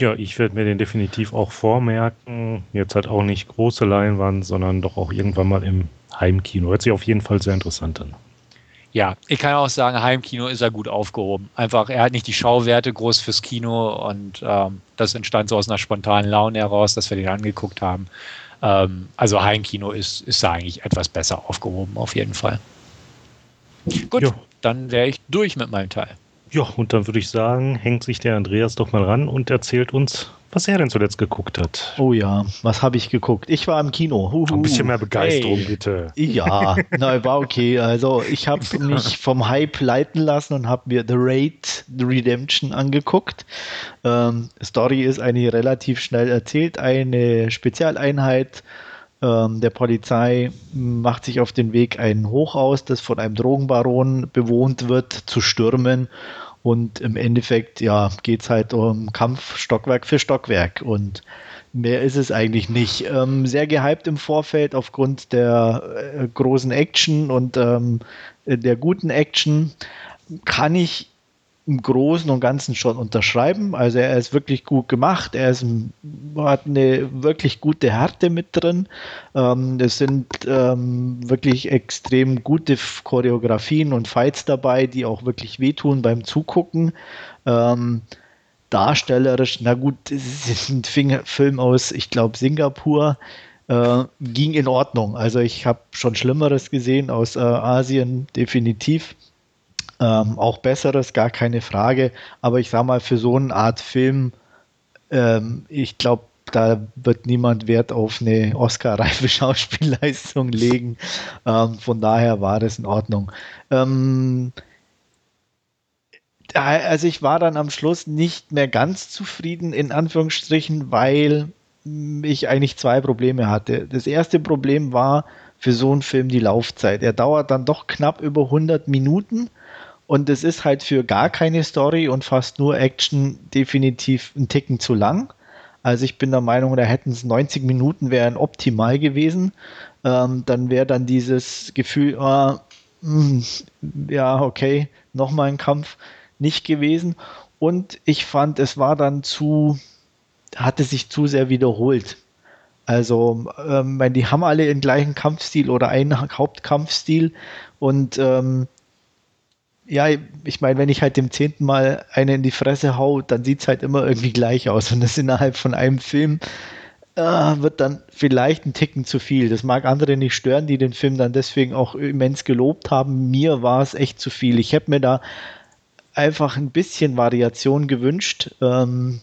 A: Ja, ich werde mir den definitiv auch vormerken. Jetzt halt auch nicht große Leinwand, sondern doch auch irgendwann mal im Heimkino. Hört sich auf jeden Fall sehr interessant an.
C: Ja, ich kann auch sagen, Heimkino ist er gut aufgehoben. Einfach, er hat nicht die Schauwerte groß fürs Kino und ähm, das entstand so aus einer spontanen Laune heraus, dass wir den angeguckt haben. Ähm, also Heimkino ist, ist da eigentlich etwas besser aufgehoben, auf jeden Fall. Gut, jo. dann wäre ich durch mit meinem Teil.
A: Ja, und dann würde ich sagen, hängt sich der Andreas doch mal ran und erzählt uns, was er denn zuletzt geguckt hat.
B: Oh ja, was habe ich geguckt? Ich war im Kino.
A: Huhu. Ein bisschen mehr Begeisterung, hey. bitte.
B: Ja, na, war okay. Also ich habe *laughs* mich vom Hype leiten lassen und habe mir The Raid The Redemption angeguckt. Ähm, Story ist eigentlich relativ schnell erzählt. Eine Spezialeinheit ähm, der Polizei macht sich auf den Weg, ein Hochhaus, das von einem Drogenbaron bewohnt wird, zu stürmen. Und im Endeffekt, ja, geht es halt um Kampf Stockwerk für Stockwerk. Und mehr ist es eigentlich nicht. Ähm, sehr gehypt im Vorfeld aufgrund der äh, großen Action und ähm, der guten Action. Kann ich im Großen und Ganzen schon unterschreiben. Also er ist wirklich gut gemacht, er ist, hat eine wirklich gute Härte mit drin. Ähm, es sind ähm, wirklich extrem gute Choreografien und Fights dabei, die auch wirklich wehtun beim Zugucken. Ähm, darstellerisch, na gut, es ist ein Film aus, ich glaube, Singapur. Äh, ging in Ordnung. Also ich habe schon Schlimmeres gesehen aus äh, Asien, definitiv. Ähm, auch besseres, gar keine Frage. Aber ich sage mal, für so eine Art Film, ähm, ich glaube, da wird niemand Wert auf eine Oscar-reife *laughs* Schauspielleistung legen. Ähm, von daher war das in Ordnung. Ähm, also ich war dann am Schluss nicht mehr ganz zufrieden, in Anführungsstrichen, weil ich eigentlich zwei Probleme hatte. Das erste Problem war für so einen Film die Laufzeit. Er dauert dann doch knapp über 100 Minuten und es ist halt für gar keine Story und fast nur Action definitiv ein Ticken zu lang. Also ich bin der Meinung, da hätten es 90 Minuten wären optimal gewesen. Ähm, dann wäre dann dieses Gefühl, äh, mh, ja, okay, nochmal ein Kampf nicht gewesen. Und ich fand, es war dann zu, hatte sich zu sehr wiederholt. Also, ähm, die haben alle den gleichen Kampfstil oder einen Hauptkampfstil und ähm, ja, ich meine, wenn ich halt dem zehnten Mal eine in die Fresse hau, dann sieht es halt immer irgendwie gleich aus. Und das innerhalb von einem Film äh, wird dann vielleicht ein Ticken zu viel. Das mag andere nicht stören, die den Film dann deswegen auch immens gelobt haben. Mir war es echt zu viel. Ich hätte mir da einfach ein bisschen Variation gewünscht. Ähm,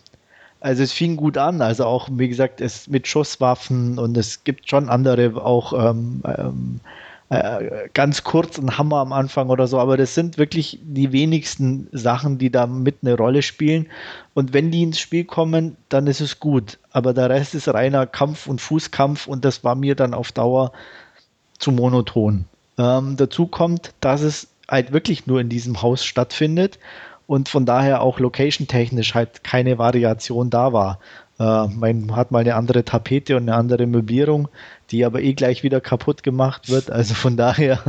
B: also es fing gut an, also auch, wie gesagt, es mit Schusswaffen und es gibt schon andere auch ähm, ähm, äh, ganz kurz ein Hammer am Anfang oder so, aber das sind wirklich die wenigsten Sachen, die da mit eine Rolle spielen. Und wenn die ins Spiel kommen, dann ist es gut. Aber der Rest ist reiner Kampf und Fußkampf und das war mir dann auf Dauer zu monoton. Ähm, dazu kommt, dass es halt wirklich nur in diesem Haus stattfindet und von daher auch location-technisch halt keine Variation da war. Äh, man hat mal eine andere Tapete und eine andere Möblierung die aber eh gleich wieder kaputt gemacht wird. Also von daher,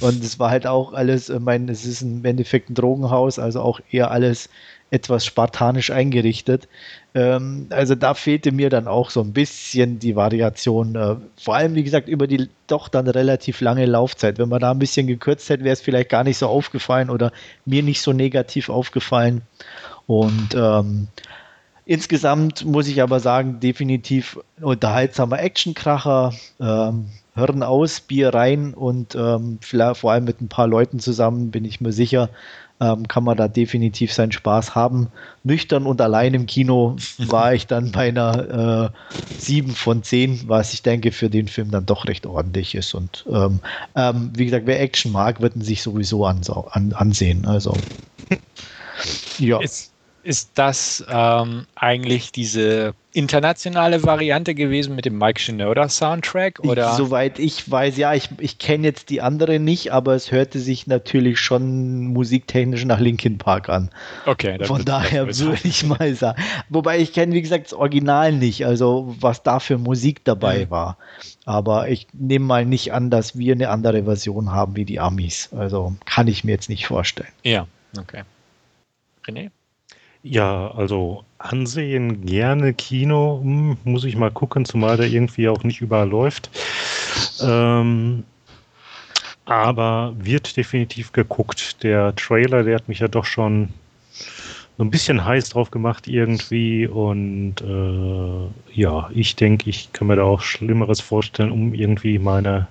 B: und es war halt auch alles, ich meine, es ist im Endeffekt ein Drogenhaus, also auch eher alles etwas spartanisch eingerichtet. Ähm, also da fehlte mir dann auch so ein bisschen die Variation. Äh, vor allem, wie gesagt, über die doch dann relativ lange Laufzeit. Wenn man da ein bisschen gekürzt hätte, wäre es vielleicht gar nicht so aufgefallen oder mir nicht so negativ aufgefallen. Und ähm, Insgesamt muss ich aber sagen, definitiv unterhaltsamer Actionkracher. Ähm, Hören aus, Bier rein und ähm, vor allem mit ein paar Leuten zusammen, bin ich mir sicher, ähm, kann man da definitiv seinen Spaß haben. Nüchtern und allein im Kino war ich dann bei einer äh, 7 von 10, was ich denke für den Film dann doch recht ordentlich ist. Und ähm, ähm, wie gesagt, wer Action mag, wird ihn sich sowieso an, ansehen. Also
C: ja. Ist ist das ähm, eigentlich diese internationale Variante gewesen mit dem Mike Shinoda Soundtrack? Oder?
B: Soweit ich weiß, ja, ich, ich kenne jetzt die andere nicht, aber es hörte sich natürlich schon musiktechnisch nach Linkin Park an.
C: Okay.
B: Von daher würde ich mal sagen. Wobei ich kenne, wie gesagt, das Original nicht, also was da für Musik dabei mhm. war. Aber ich nehme mal nicht an, dass wir eine andere Version haben wie die Amis. Also kann ich mir jetzt nicht vorstellen.
C: Ja, okay.
A: René? Ja, also ansehen gerne Kino, hm, muss ich mal gucken, zumal der irgendwie auch nicht überall läuft. Ähm, aber wird definitiv geguckt. Der Trailer, der hat mich ja doch schon so ein bisschen heiß drauf gemacht irgendwie und äh, ja, ich denke, ich kann mir da auch Schlimmeres vorstellen, um irgendwie meine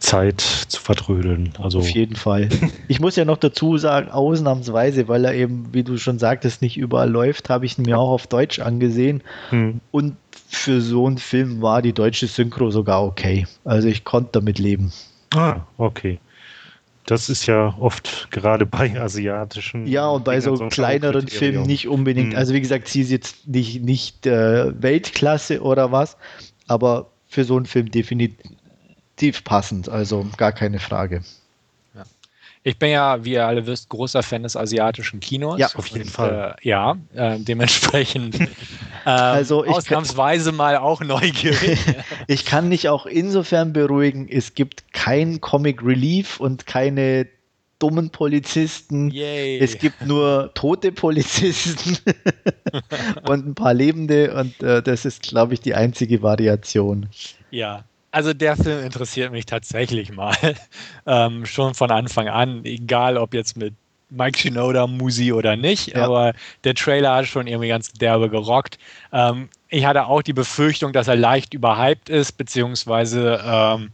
A: Zeit zu vertrödeln. Also
B: Auf jeden Fall. Ich muss ja noch dazu sagen, ausnahmsweise, weil er eben, wie du schon sagtest, nicht überall läuft, habe ich ihn mir auch auf Deutsch angesehen. Hm. Und für so einen Film war die deutsche Synchro sogar okay. Also ich konnte damit leben.
A: Ah, okay. Das ist ja oft gerade bei asiatischen.
B: Ja, und bei so, kleineren Filmen nicht unbedingt. Hm. Also, wie gesagt, sie ist jetzt nicht, nicht äh, Weltklasse oder was, aber für so einen Film definitiv definitiv passend, also gar keine Frage.
C: Ja. Ich bin ja, wie ihr alle wisst, großer Fan des asiatischen Kinos.
B: Ja, auf jeden und, Fall.
C: Äh, ja, äh, dementsprechend *laughs* ähm, also ausnahmsweise kann, mal auch neugierig. *laughs*
B: ich kann mich auch insofern beruhigen, es gibt kein Comic Relief und keine dummen Polizisten. Yay. Es gibt nur tote Polizisten *laughs* und ein paar Lebende. Und äh, das ist, glaube ich, die einzige Variation.
C: Ja, also der Film interessiert mich tatsächlich mal. *laughs* Ähm, schon von Anfang an, egal ob jetzt mit Mike Shinoda Musi oder nicht, ja. aber der Trailer hat schon irgendwie ganz derbe gerockt. Ähm, ich hatte auch die Befürchtung, dass er leicht überhyped ist, beziehungsweise ähm,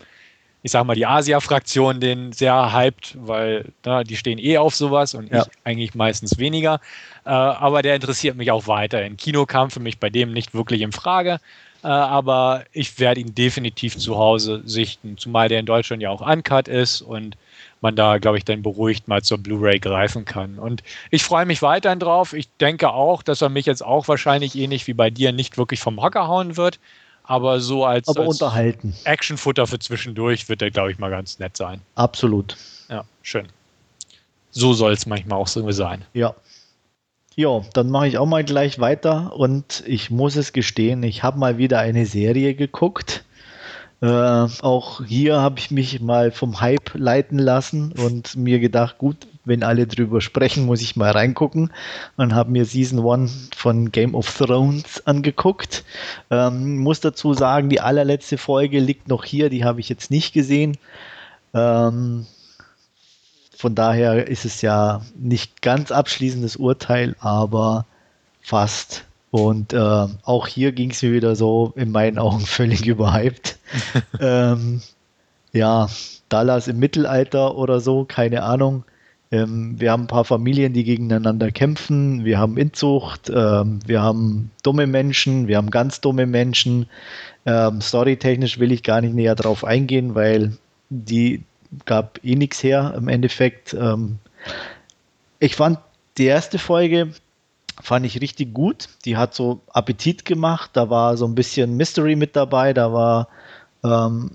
C: ich sag mal, die Asia-Fraktion den sehr hyped, weil na, die stehen eh auf sowas und ja. ich eigentlich meistens weniger. Äh, aber der interessiert mich auch weiter. In Kino kam für mich bei dem nicht wirklich in Frage. Äh, aber ich werde ihn definitiv zu Hause sichten, zumal der in Deutschland ja auch uncut ist und man da, glaube ich, dann beruhigt mal zur Blu-ray greifen kann. Und ich freue mich weiterhin drauf. Ich denke auch, dass er mich jetzt auch wahrscheinlich ähnlich wie bei dir nicht wirklich vom Hocker hauen wird. Aber so als,
B: aber
C: als
B: unterhalten.
C: Actionfutter für zwischendurch wird der, glaube ich, mal ganz nett sein.
B: Absolut.
C: Ja, schön. So soll es manchmal auch so sein.
B: Ja. Ja, dann mache ich auch mal gleich weiter und ich muss es gestehen, ich habe mal wieder eine Serie geguckt. Äh, auch hier habe ich mich mal vom Hype leiten lassen und mir gedacht, gut, wenn alle drüber sprechen, muss ich mal reingucken und habe mir Season 1 von Game of Thrones angeguckt. Ähm, muss dazu sagen, die allerletzte Folge liegt noch hier, die habe ich jetzt nicht gesehen. Ähm, von daher ist es ja nicht ganz abschließendes Urteil, aber fast. Und äh, auch hier ging es mir wieder so in meinen Augen *laughs* völlig überhyped. *laughs* ähm, ja, Dallas im Mittelalter oder so, keine Ahnung. Ähm, wir haben ein paar Familien, die gegeneinander kämpfen. Wir haben Inzucht. Ähm, wir haben dumme Menschen. Wir haben ganz dumme Menschen. Ähm, storytechnisch will ich gar nicht näher drauf eingehen, weil die gab eh nichts her im Endeffekt. Ähm, ich fand die erste Folge fand ich richtig gut. Die hat so Appetit gemacht. Da war so ein bisschen Mystery mit dabei. Da war, ähm,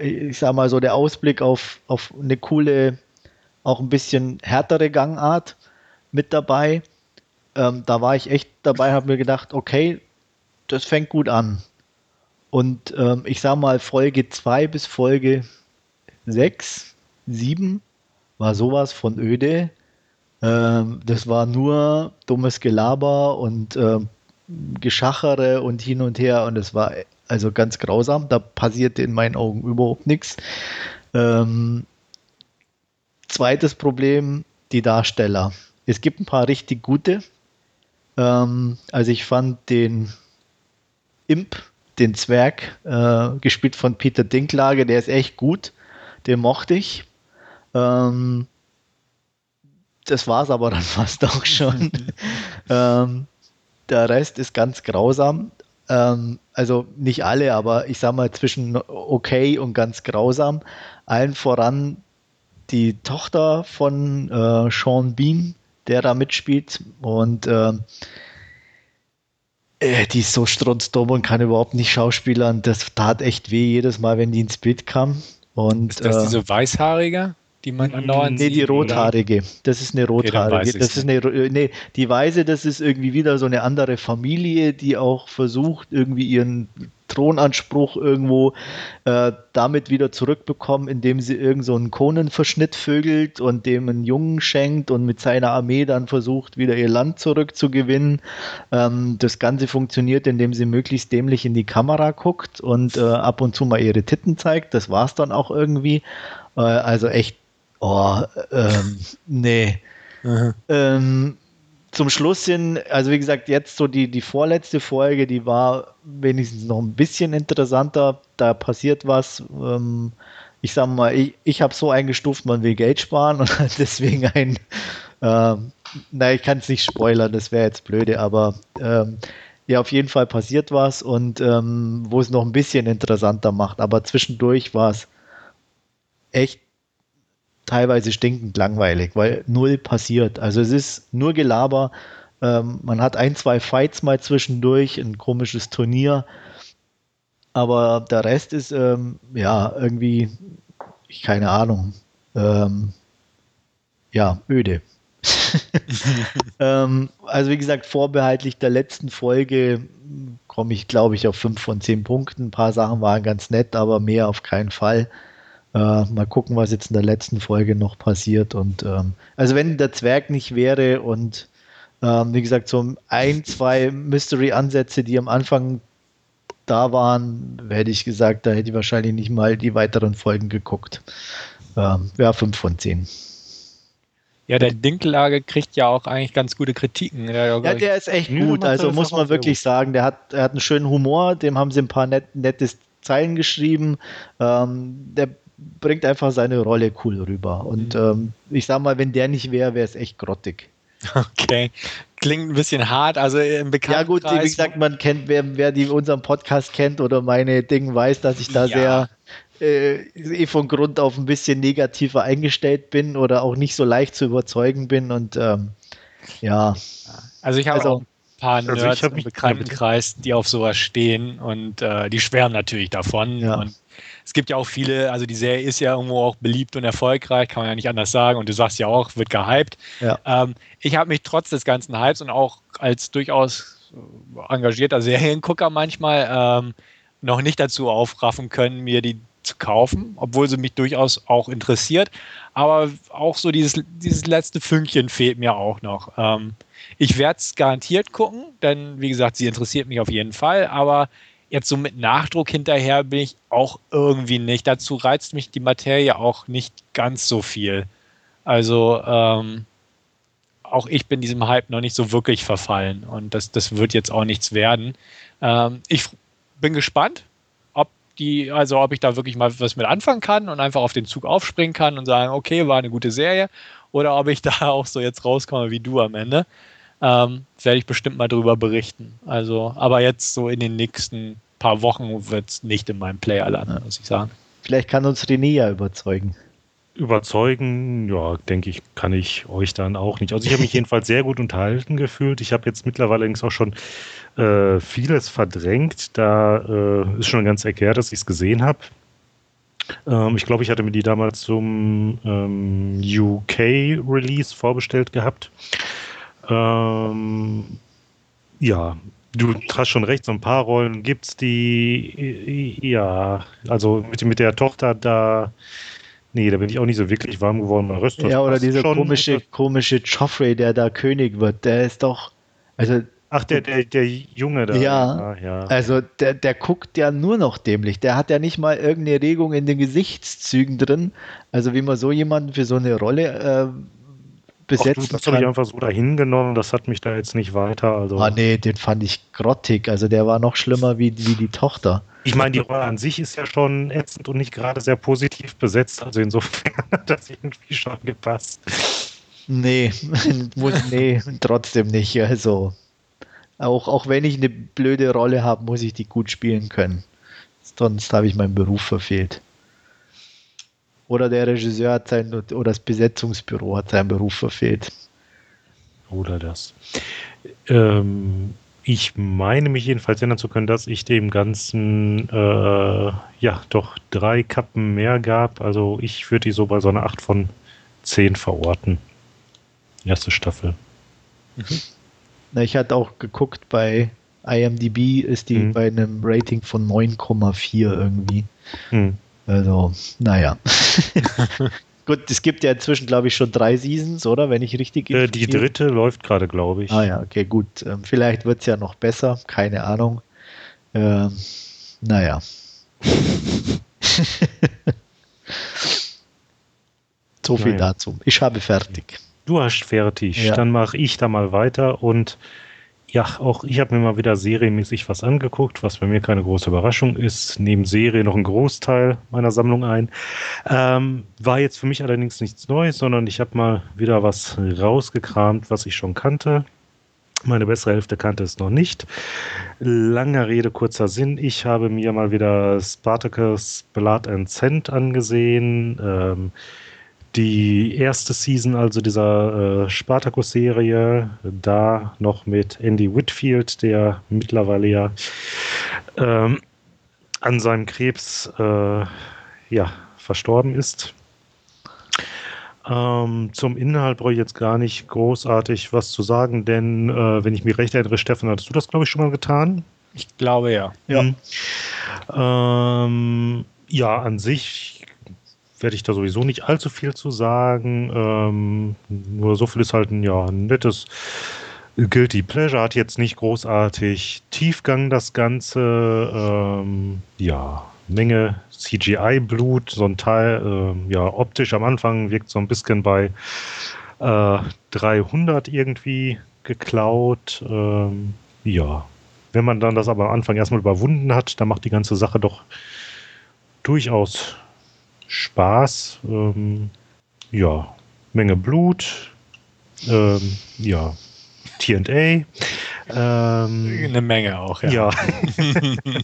B: ich sag mal so, der Ausblick auf, auf eine coole, auch ein bisschen härtere Gangart mit dabei. Ähm, da war ich echt dabei, habe mir gedacht, okay, das fängt gut an. Und ähm, ich sag mal, Folge 2 bis Folge 6, 7 war sowas von öde. Ähm, das war nur dummes Gelaber und äh, Geschachere und hin und her und es war also ganz grausam. Da passierte in meinen Augen überhaupt nichts. Ähm, zweites Problem, die Darsteller. Es gibt ein paar richtig gute. Ähm, also ich fand den Imp, den Zwerg, äh, gespielt von Peter Dinklage, der ist echt gut. Den mochte ich. Ähm, das war es aber dann *laughs* fast auch schon. *laughs* ähm, der Rest ist ganz grausam. Ähm, also nicht alle, aber ich sag mal zwischen okay und ganz grausam. Allen voran die Tochter von äh, Sean Bean, der da mitspielt. Und äh, äh, die ist so strunzdumm und kann überhaupt nicht schauspielern. Das tat echt weh jedes Mal, wenn die ins Bild kam. Und,
C: ist das äh, diese Weißhaarige? die man andauernd
B: Nee, die rothaarige. Das ist eine rothaarige. Okay, das ist eine, nee, die Weiße, das ist irgendwie wieder so eine andere Familie, die auch versucht, irgendwie ihren Thronanspruch irgendwo äh, damit wieder zurückbekommen, indem sie irgend so einen Konenverschnitt vögelt und dem einen Jungen schenkt und mit seiner Armee dann versucht, wieder ihr Land zurückzugewinnen. Ähm, das Ganze funktioniert, indem sie möglichst dämlich in die Kamera guckt und äh, ab und zu mal ihre Titten zeigt. Das war es dann auch irgendwie. Äh, also echt Oh, ähm, nee. Ähm, zum Schluss hin, also wie gesagt, jetzt so die, die vorletzte Folge, die war wenigstens noch ein bisschen interessanter. Da passiert was. Ähm, ich sag mal, ich, ich habe so eingestuft, man will Geld sparen und *laughs* deswegen ein, ähm, na, ich kann es nicht spoilern, das wäre jetzt blöde, aber ähm, ja, auf jeden Fall passiert was und ähm, wo es noch ein bisschen interessanter macht. Aber zwischendurch war es echt teilweise stinkend langweilig, weil null passiert. Also es ist nur Gelaber. Ähm, man hat ein, zwei Fights mal zwischendurch, ein komisches Turnier. Aber der Rest ist ähm, ja irgendwie, ich keine Ahnung, ähm, ja, öde. *laughs* ähm, also wie gesagt, vorbehaltlich der letzten Folge komme ich, glaube ich, auf fünf von zehn Punkten. Ein paar Sachen waren ganz nett, aber mehr auf keinen Fall. Äh, mal gucken, was jetzt in der letzten Folge noch passiert. Und ähm, also wenn der Zwerg nicht wäre und ähm, wie gesagt, so ein, zwei Mystery-Ansätze, die am Anfang da waren, hätte ich gesagt, da hätte ich wahrscheinlich nicht mal die weiteren Folgen geguckt. Ähm, ja, 5 von 10.
C: Ja, der Dinklage kriegt ja auch eigentlich ganz gute Kritiken.
B: Ja, ja der ist echt gut. Also muss man wirklich sagen, der hat, der hat einen schönen Humor, dem haben sie ein paar net, nette Zeilen geschrieben. Ähm, der bringt einfach seine Rolle cool rüber. Und mhm. ähm, ich sag mal, wenn der nicht wäre, wäre es echt grottig.
C: Okay. Klingt ein bisschen hart, also im Bekannten.
B: Ja, gut, wie gesagt, man kennt, wer, wer die, unseren Podcast kennt oder meine Dinge weiß, dass ich da ja. sehr äh, eh von Grund auf ein bisschen negativer eingestellt bin oder auch nicht so leicht zu überzeugen bin und ähm, ja.
C: Also ich habe also, auch ein paar Nerds also im Bekanntenkreis, die auf sowas stehen und äh, die schwärmen natürlich davon ja. und es gibt ja auch viele, also die Serie ist ja irgendwo auch beliebt und erfolgreich, kann man ja nicht anders sagen. Und du sagst ja auch, wird gehypt. Ja. Ähm, ich habe mich trotz des ganzen Hypes und auch als durchaus engagierter Seriengucker manchmal ähm, noch nicht dazu aufraffen können, mir die zu kaufen, obwohl sie mich durchaus auch interessiert. Aber auch so dieses, dieses letzte Fünkchen fehlt mir auch noch. Ähm, ich werde es garantiert gucken, denn wie gesagt, sie interessiert mich auf jeden Fall. Aber jetzt so mit Nachdruck hinterher bin ich auch irgendwie nicht. Dazu reizt mich die Materie auch nicht ganz so viel. Also ähm, auch ich bin diesem Hype noch nicht so wirklich verfallen und das, das wird jetzt auch nichts werden. Ähm, ich bin gespannt, ob die, also ob ich da wirklich mal was mit anfangen kann und einfach auf den Zug aufspringen kann und sagen, okay, war eine gute Serie, oder ob ich *laughs* da auch so jetzt rauskomme wie du am Ende ähm, werde ich bestimmt mal drüber berichten. Also, aber jetzt so in den nächsten paar Wochen wird es nicht in meinem Player landen, muss ich sagen.
B: Vielleicht kann uns René ja überzeugen.
A: Überzeugen, ja, denke ich, kann ich euch dann auch nicht. Also ich habe mich *laughs* jedenfalls sehr gut unterhalten gefühlt. Ich habe jetzt mittlerweile allerdings auch schon äh, vieles verdrängt. Da äh, ist schon ganz erklärt, dass ich es gesehen habe. Ähm, ich glaube, ich hatte mir die damals zum ähm, UK-Release vorbestellt gehabt. Ähm, ja, du hast schon recht, so ein paar Rollen gibt es, die, ja, also mit, mit der Tochter da, nee, da bin ich auch nicht so wirklich warm geworden.
B: Röstos ja, oder dieser komische, komische Joffrey, der da König wird, der ist doch, also
A: Ach, der, der, der Junge da.
B: Ja, ah, ja. also der, der guckt ja nur noch dämlich. Der hat ja nicht mal irgendeine Regung in den Gesichtszügen drin. Also wie man so jemanden für so eine Rolle äh, besetzen Ach,
A: das habe ich einfach so dahin genommen, das hat mich da jetzt nicht weiter. Also.
B: Ah, nee, den fand ich grottig. Also der war noch schlimmer wie, wie die Tochter.
A: Ich meine, die Rolle an sich ist ja schon ätzend und nicht gerade sehr positiv besetzt. Also insofern *laughs* hat das irgendwie schon gepasst.
B: Nee, *laughs* nee, trotzdem nicht. Also auch, auch wenn ich eine blöde Rolle habe, muss ich die gut spielen können. Sonst habe ich meinen Beruf verfehlt. Oder der Regisseur hat sein, oder das Besetzungsbüro hat seinen Beruf verfehlt.
A: Oder das. Ähm, ich meine mich jedenfalls erinnern zu können, dass ich dem Ganzen äh, ja doch drei Kappen mehr gab. Also ich würde die so bei so einer 8 von 10 verorten. Erste Staffel.
B: Mhm. Na, ich hatte auch geguckt, bei IMDb ist die mhm. bei einem Rating von 9,4 irgendwie. Mhm. Also, naja. *laughs* Gut, es gibt ja inzwischen, glaube ich, schon drei Seasons, oder? Wenn ich richtig.
A: Äh, die dritte läuft gerade, glaube ich.
B: Ah ja, okay, gut. Ähm, vielleicht wird es ja noch besser, keine Ahnung. Ähm, naja. *laughs* so viel naja. dazu. Ich habe fertig.
A: Du hast fertig. Ja. Dann mache ich da mal weiter und ja, auch ich habe mir mal wieder serienmäßig was angeguckt, was bei mir keine große Überraschung ist. Neben Serie noch ein Großteil meiner Sammlung ein. Ähm, war jetzt für mich allerdings nichts Neues, sondern ich habe mal wieder was rausgekramt, was ich schon kannte. Meine bessere Hälfte kannte es noch nicht. Langer Rede, kurzer Sinn. Ich habe mir mal wieder Spartacus Blood and Scent angesehen. Ähm, die erste Season, also dieser äh, Spartacus-Serie, da noch mit Andy Whitfield, der mittlerweile ja ähm, an seinem Krebs äh, ja, verstorben ist. Ähm, zum Inhalt brauche ich jetzt gar nicht großartig was zu sagen, denn äh, wenn ich mich recht erinnere, Steffen, hattest du das, glaube ich, schon mal getan?
C: Ich glaube ja.
A: Ja. Mhm. Ähm, ja, an sich werde ich da sowieso nicht allzu viel zu sagen. Ähm, nur so viel ist halt ein, ja, ein nettes Guilty Pleasure. Hat jetzt nicht großartig Tiefgang das Ganze. Ähm, ja, Menge CGI-Blut. So ein Teil, äh, ja, optisch am Anfang wirkt so ein bisschen bei äh, 300 irgendwie geklaut. Ähm, ja, wenn man dann das aber am Anfang erstmal überwunden hat, dann macht die ganze Sache doch durchaus Spaß. Ähm, ja, Menge Blut. Ähm, ja, TA. Ähm,
C: Eine Menge auch, ja.
A: ja. *laughs*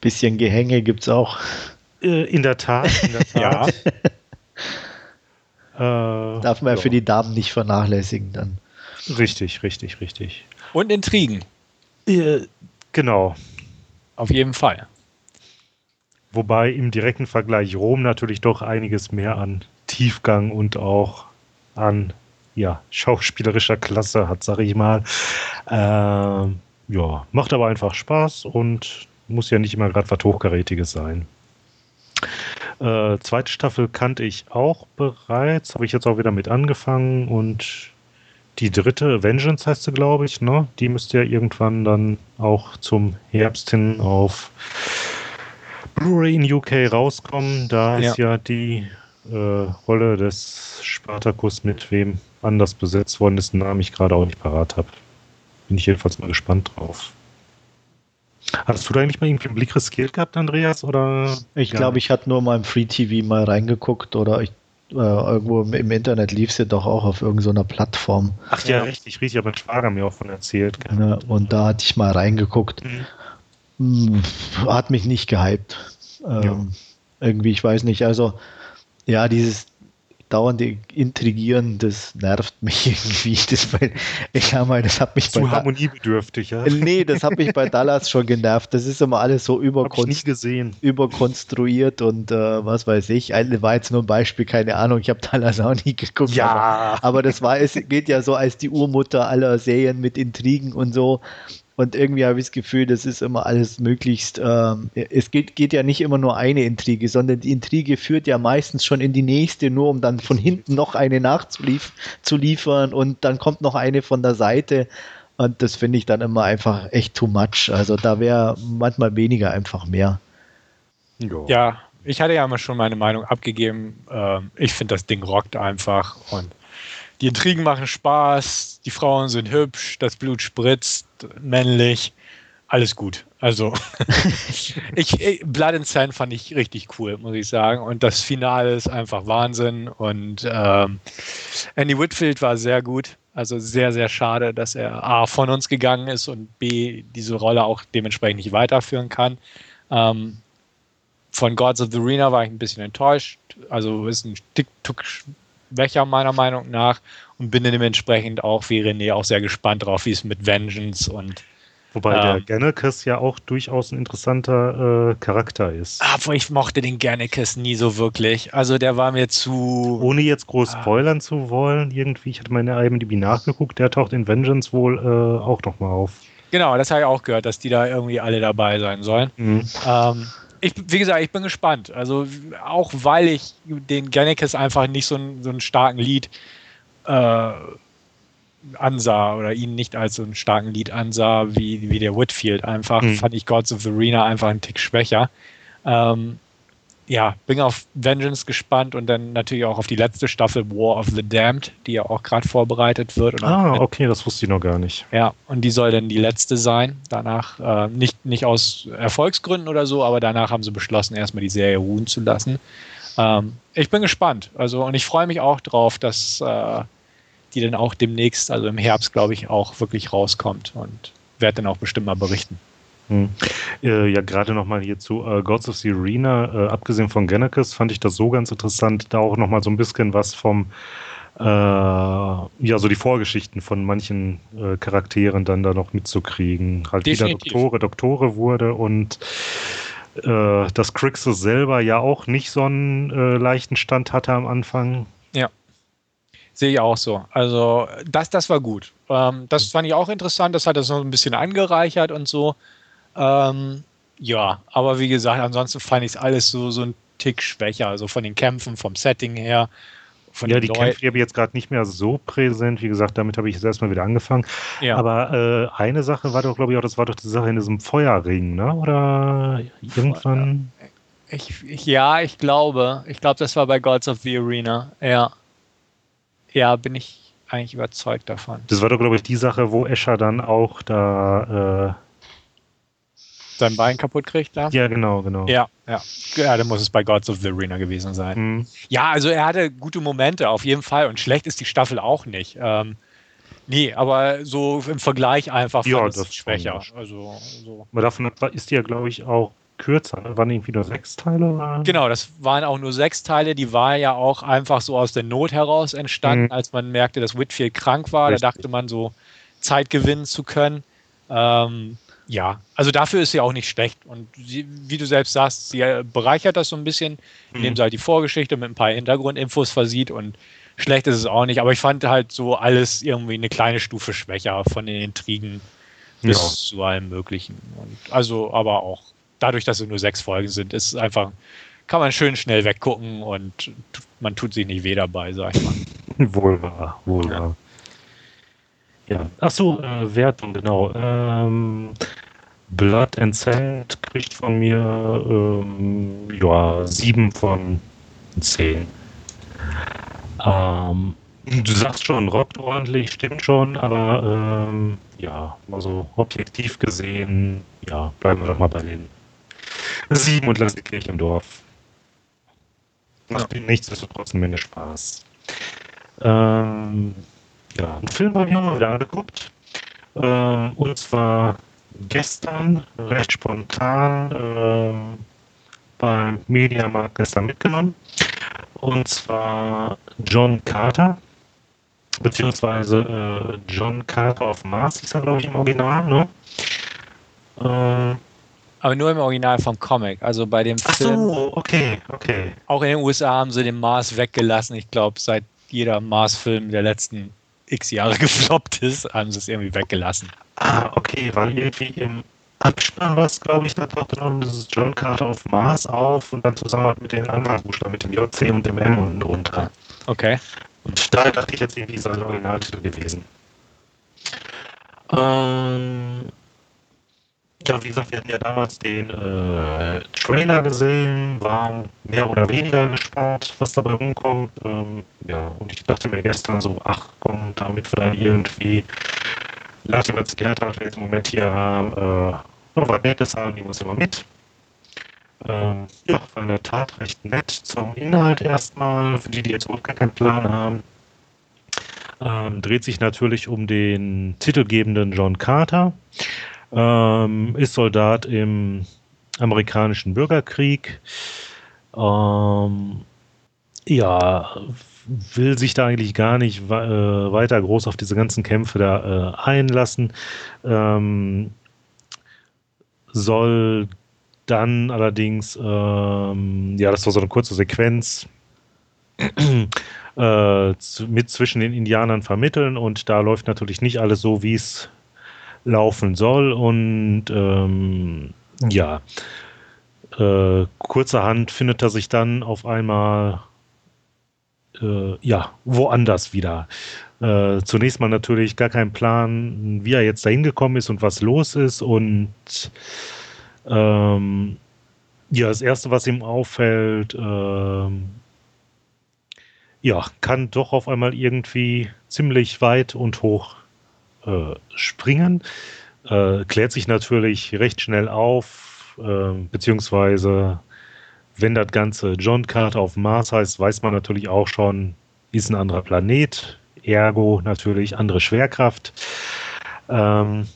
B: Bisschen Gehänge gibt es auch.
A: Äh, in der Tat, in der
C: Ja.
A: Tat. *laughs* Äh,
B: Darf man ja
A: ja.
B: für die Damen nicht vernachlässigen dann.
A: Richtig, richtig, richtig.
C: Und Intrigen,
A: Äh, genau.
C: auf jeden Fall.
A: Wobei im direkten Vergleich Rom natürlich doch einiges mehr an Tiefgang und auch an ja, schauspielerischer Klasse hat, sag ich mal. Ähm, ja, macht aber einfach Spaß und muss ja nicht immer gerade was Hochkarätiges sein. Äh, zweite Staffel kannte ich auch bereits, habe ich jetzt auch wieder mit angefangen und die dritte, Vengeance heißt sie, glaube ich, ne? Die müsste ja irgendwann dann auch zum Herbst hin auf Blu-ray in UK rauskommen. Da ist ja die äh, Rolle des Spartacus mit wem anders besetzt worden ist, einen Namen ich gerade auch nicht parat habe. Bin ich jedenfalls mal gespannt drauf. Hast du da eigentlich mal irgendwie einen Blick riskiert gehabt, Andreas? Oder
B: Ich
A: Ja.
B: glaube, ich hatte nur mal im Free TV mal reingeguckt oder ich, äh, irgendwo im, im Internet lief sie doch auch auf irgendeiner Plattform.
A: Ach ja,
C: Ja.
A: richtig, richtig, aber mein Schwager mir auch von erzählt.
B: Ne? Und da hatte ich mal reingeguckt.
A: Mhm.
B: Hat mich nicht gehypt. Ähm, Irgendwie, ich weiß nicht. Also, ja, dieses dauernde Intrigieren, das nervt mich *laughs* irgendwie. Das, weil, ich sag mal, das hat mich
A: Zu
B: bei
A: harmoniebedürftig, ja?
B: Nee, das hat mich bei Dallas schon genervt. Das ist immer alles so
A: nie
B: überkonstruiert und äh, was weiß ich. Eine war jetzt nur ein Beispiel, keine Ahnung. Ich habe Dallas auch nie geguckt. Aber, aber das war, es geht ja so als die Urmutter aller Serien mit Intrigen und so. Und irgendwie habe ich das Gefühl, das ist immer alles möglichst. Ähm, es geht, geht ja nicht immer nur eine Intrige, sondern die Intrige führt ja meistens schon in die nächste, nur um dann von hinten noch eine nachzuliefern und dann kommt noch eine von der Seite. Und das finde ich dann immer einfach echt too much. Also da wäre manchmal weniger einfach mehr.
A: Jo.
C: Ja, ich hatte ja immer schon meine Meinung abgegeben. Ähm, ich finde, das Ding rockt einfach und die Intrigen machen Spaß, die Frauen sind hübsch, das Blut spritzt, männlich, alles gut. Also, *laughs* ich, ich, Blood and Sand fand ich richtig cool, muss ich sagen. Und das Finale ist einfach Wahnsinn. Und ähm, Andy Whitfield war sehr gut. Also sehr, sehr schade, dass er A von uns gegangen ist und B diese Rolle auch dementsprechend nicht weiterführen kann. Ähm, von Gods of the Arena war ich ein bisschen enttäuscht. Also ist ein Tick schwächer meiner Meinung nach und bin dementsprechend auch wie René auch sehr gespannt drauf, wie es mit Vengeance und
A: Wobei der
C: Ähm.
A: Gennekes ja auch durchaus ein interessanter äh, Charakter ist.
C: aber ich mochte den Gernicus nie so wirklich. Also der war mir zu
A: Ohne jetzt groß
C: Ah.
A: spoilern zu wollen, irgendwie, ich hatte mal in der IMDb nachgeguckt, der taucht in Vengeance wohl äh, auch nochmal auf.
C: Genau, das habe ich auch gehört, dass die da irgendwie alle dabei sein sollen.
A: Mhm.
C: Ähm, ich, wie gesagt, ich bin gespannt. Also auch weil ich den Gernicus einfach nicht so, einen- so einen starken Lied äh, ansah oder ihn nicht als so einen starken Lied ansah wie, wie der Whitfield einfach,
A: Mhm.
C: fand ich Gods of the Arena einfach einen Tick schwächer. Ähm, ja, bin auf Vengeance gespannt und dann natürlich auch auf die letzte Staffel War of the Damned, die ja auch gerade vorbereitet wird.
A: Ah, okay, das wusste ich noch gar nicht.
C: ja, und die soll dann die letzte sein. Danach, äh, nicht, nicht aus Erfolgsgründen oder so, aber danach haben sie beschlossen, erstmal die Serie ruhen zu lassen. Ähm, ich bin gespannt. Also, und ich freue mich auch drauf, dass äh, die dann auch demnächst, also im Herbst, glaube ich, auch wirklich rauskommt und werde dann auch bestimmt mal berichten.
A: Hm. Äh, ja, gerade nochmal hier zu äh, Gods of the Arena, äh, abgesehen von Gennekes, fand ich das so ganz interessant, da auch nochmal so ein bisschen was vom, äh, ja, so die Vorgeschichten von manchen äh, Charakteren dann da noch mitzukriegen. Halt wieder
C: Definitiv.
A: Doktore, Doktore wurde und äh, dass Crixus selber ja auch nicht so einen leichten Stand hatte am Anfang.
C: Sehe ich auch so. Also, das, das war gut. Ähm, das fand ich auch interessant. Das hat das noch ein bisschen angereichert und so. Ähm, ja, aber wie gesagt, ansonsten fand ich es alles so, so ein Tick schwächer, also von den Kämpfen, vom Setting her.
A: ja, die Leu Kämpfe die habe ich jetzt gerade nicht mehr so präsent. Wie gesagt, damit habe ich jetzt erstmal wieder angefangen. Ja. Aber äh, eine Sache war doch, glaube ich, auch, das war doch die Sache in diesem Feuerring, ne? Oder irgendwann.
C: Ich, ich, ja, ich glaube. Ich glaube, das war bei Gods of the Arena. Ja. Ja, bin ich eigentlich überzeugt davon.
A: Das war doch, glaube ich, die Sache, wo Escher dann auch da äh,
C: sein Bein kaputt kriegt da?
A: Ja, genau, genau.
C: Ja, ja. Ja, dann muss es bei Gods of the Arena gewesen sein. Mhm. Ja, also er hatte gute Momente auf jeden Fall und schlecht ist die Staffel auch nicht. Ähm, nee, aber so im Vergleich einfach
A: ja, das ist schwächer. Also, so. Aber davon ist die ja, glaube ich, auch kürzer. Ne? Waren irgendwie nur sechs Teile? Oder?
C: Genau, das waren auch nur sechs Teile. Die war ja auch einfach so aus der Not heraus entstanden, mhm. als man merkte, dass Whitfield krank war. Richtig. Da dachte man so, Zeit gewinnen zu können. Ähm, ja, also dafür ist sie auch nicht schlecht. Und sie, wie du selbst sagst, sie bereichert das so ein bisschen, indem mhm. sie halt die Vorgeschichte mit ein paar Hintergrundinfos versieht und schlecht ist es auch nicht. Aber ich fand halt so alles irgendwie eine kleine Stufe schwächer von den Intrigen bis ja. zu allem Möglichen. Und also, aber auch dadurch, dass es nur sechs Folgen sind, ist es einfach, kann man schön schnell weggucken und man tut sich nicht weh dabei, sag ich mal. *laughs*
A: Wohl wahr, wohl wahr. Ja, ach so, äh, Wertung, genau. Ähm, Blood and Sand kriegt von mir ähm, ja, sieben von zehn. Ähm, du sagst schon, rockt ordentlich, stimmt schon, aber ähm, ja, also objektiv gesehen, ja, bleiben wir doch mal bei den sieben und lassen die Kirche im Dorf. Macht ja. nichtsdestotrotz Menge Spaß. Ähm, ja, einen Film habe ich auch mal wieder angeguckt. Äh, und zwar gestern, recht spontan, äh, beim Mediamarkt gestern mitgenommen. Und zwar John Carter, beziehungsweise äh, John Carter of Mars, ist er, glaube ich, im Original, ne?
C: Äh, aber nur im Original vom Comic. Also bei dem Ach Film.
A: So, okay, okay.
C: Auch in den USA haben sie den Mars weggelassen. Ich glaube, seit jeder Mars-Film der letzten x Jahre *laughs* gefloppt ist, haben sie es irgendwie weggelassen.
A: Ah, okay, weil irgendwie im Abspann war es, glaube ich, da tauchte noch dieses John Carter auf Mars auf und dann zusammen mit den anderen Buchstaben, mit dem JC und dem M unten drunter.
C: Okay.
A: Und da dachte ich jetzt irgendwie, sei der Originaltitel gewesen. Ähm, ja, wie gesagt, wir hatten ja damals den äh, Trailer gesehen, waren mehr oder weniger gespannt, was dabei rumkommt. Ähm, ja, und ich dachte mir gestern so, ach komm, damit wir dann irgendwie Leute mit Zigarette jetzt im Moment hier haben, äh, noch was Nettes haben, die muss immer mit. Ähm, ja, war in der Tat recht nett zum Inhalt erstmal, für die, die jetzt überhaupt keinen Plan haben. Ähm, dreht sich natürlich um den titelgebenden John Carter ähm, ist Soldat im amerikanischen Bürgerkrieg. Ähm, ja, will sich da eigentlich gar nicht äh, weiter groß auf diese ganzen Kämpfe da äh, einlassen. Ähm, soll dann allerdings, ähm, ja, das war so eine kurze Sequenz, *clears throat* äh, mit zwischen den Indianern vermitteln und da läuft natürlich nicht alles so, wie es laufen soll. Und ähm, ja, äh, kurzerhand findet er sich dann auf einmal äh, ja, woanders wieder. Äh, zunächst mal natürlich gar kein Plan, wie er jetzt dahin gekommen ist und was los ist. Und ähm, ja, das Erste, was ihm auffällt, ähm, ja, kann doch auf einmal irgendwie ziemlich weit und hoch äh, springen. Äh, klärt sich natürlich recht schnell auf, äh, beziehungsweise wenn das Ganze John Carter auf Mars heißt, weiß man natürlich auch schon, ist ein anderer Planet, ergo natürlich andere Schwerkraft. Ähm,